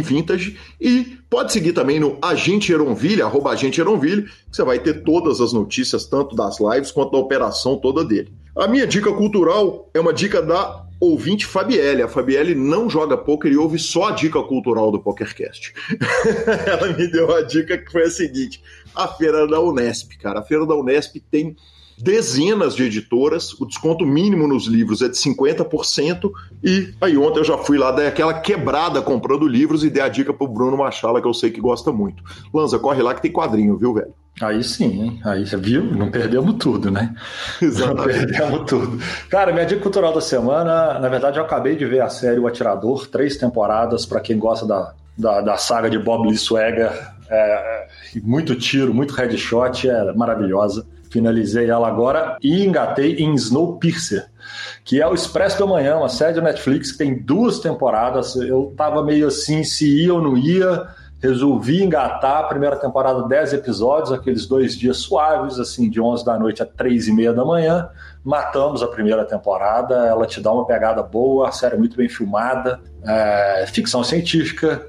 vintage e pode seguir também no Agente Eronville, arroba Agente que você vai ter todas as notícias, tanto das lives quanto da operação toda dele. A minha dica cultural é uma dica da ouvinte Fabielle. A Fabielle não joga poker e ouve só a dica cultural do PokerCast. [LAUGHS] Ela me deu a dica que foi a seguinte: a feira da Unesp, cara. A feira da Unesp tem dezenas de editoras, o desconto mínimo nos livros é de 50%, e aí ontem eu já fui lá, dei aquela quebrada comprando livros e dei a dica pro Bruno Machala, que eu sei que gosta muito. Lanza, corre lá que tem quadrinho, viu, velho? Aí sim, hein? Aí você viu? Não perdemos tudo, né? [LAUGHS] Exatamente. Não perdemos tudo. Cara, minha dica cultural da semana, na verdade, eu acabei de ver a série O Atirador, três temporadas, para quem gosta da, da, da, saga de Bob Lee Swagger. É, muito tiro, muito headshot, é maravilhosa finalizei ela agora e engatei em Snowpiercer, que é o Expresso da Manhã, uma série da Netflix que tem duas temporadas. Eu tava meio assim, se ia ou não ia, resolvi engatar a primeira temporada, 10 episódios, aqueles dois dias suaves, assim, de 11 da noite a 3 e meia da manhã. Matamos a primeira temporada, ela te dá uma pegada boa, a série é muito bem filmada, é, ficção científica,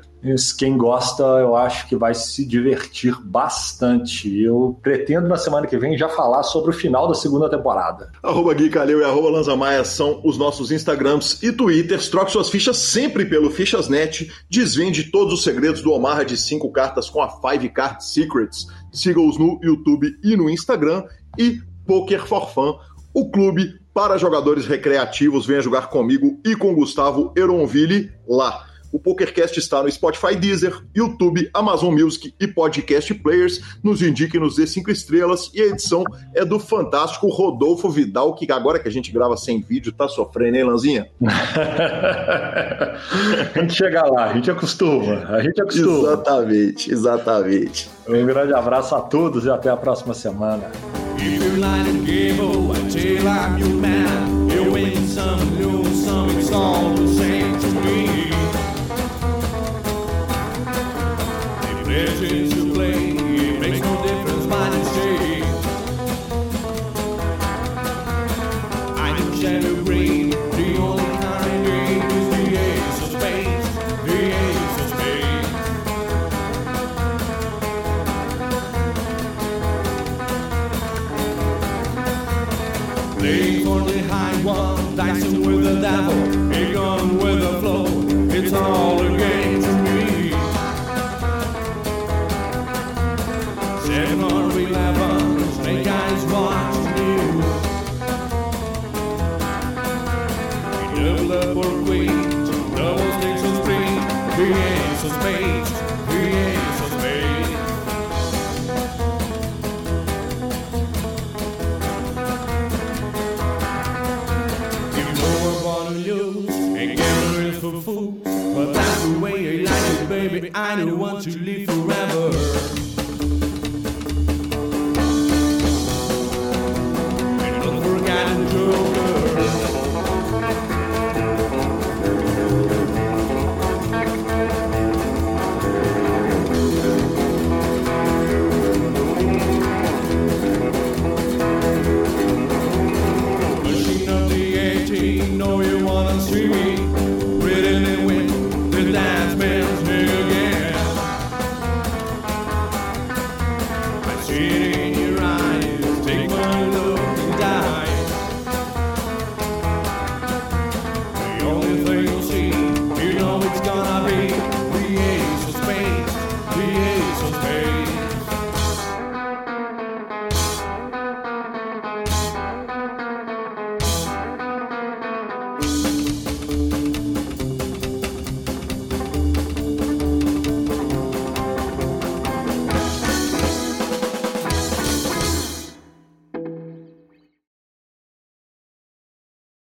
quem gosta, eu acho que vai se divertir bastante. Eu pretendo na semana que vem já falar sobre o final da segunda temporada. Arroba Gui Calil e arroba Lanza Maia são os nossos Instagrams e Twitters. Troque suas fichas sempre pelo Fichasnet. Desvende todos os segredos do Omaha de 5 cartas com a Five Card Secrets. Siga-os no YouTube e no Instagram. E Poker for Fun, o clube para jogadores recreativos. Venha jogar comigo e com Gustavo Eronville lá. O PokerCast está no Spotify, Deezer, YouTube, Amazon Music e Podcast Players. Nos indique nos dê cinco estrelas. E a edição é do fantástico Rodolfo Vidal, que agora que a gente grava sem vídeo, tá sofrendo, hein, Lanzinha? [LAUGHS] a gente chega lá, a gente acostuma, a gente acostuma. Exatamente, exatamente. Um grande abraço a todos e até a próxima semana. If Playing for the high one, dicing with the devil,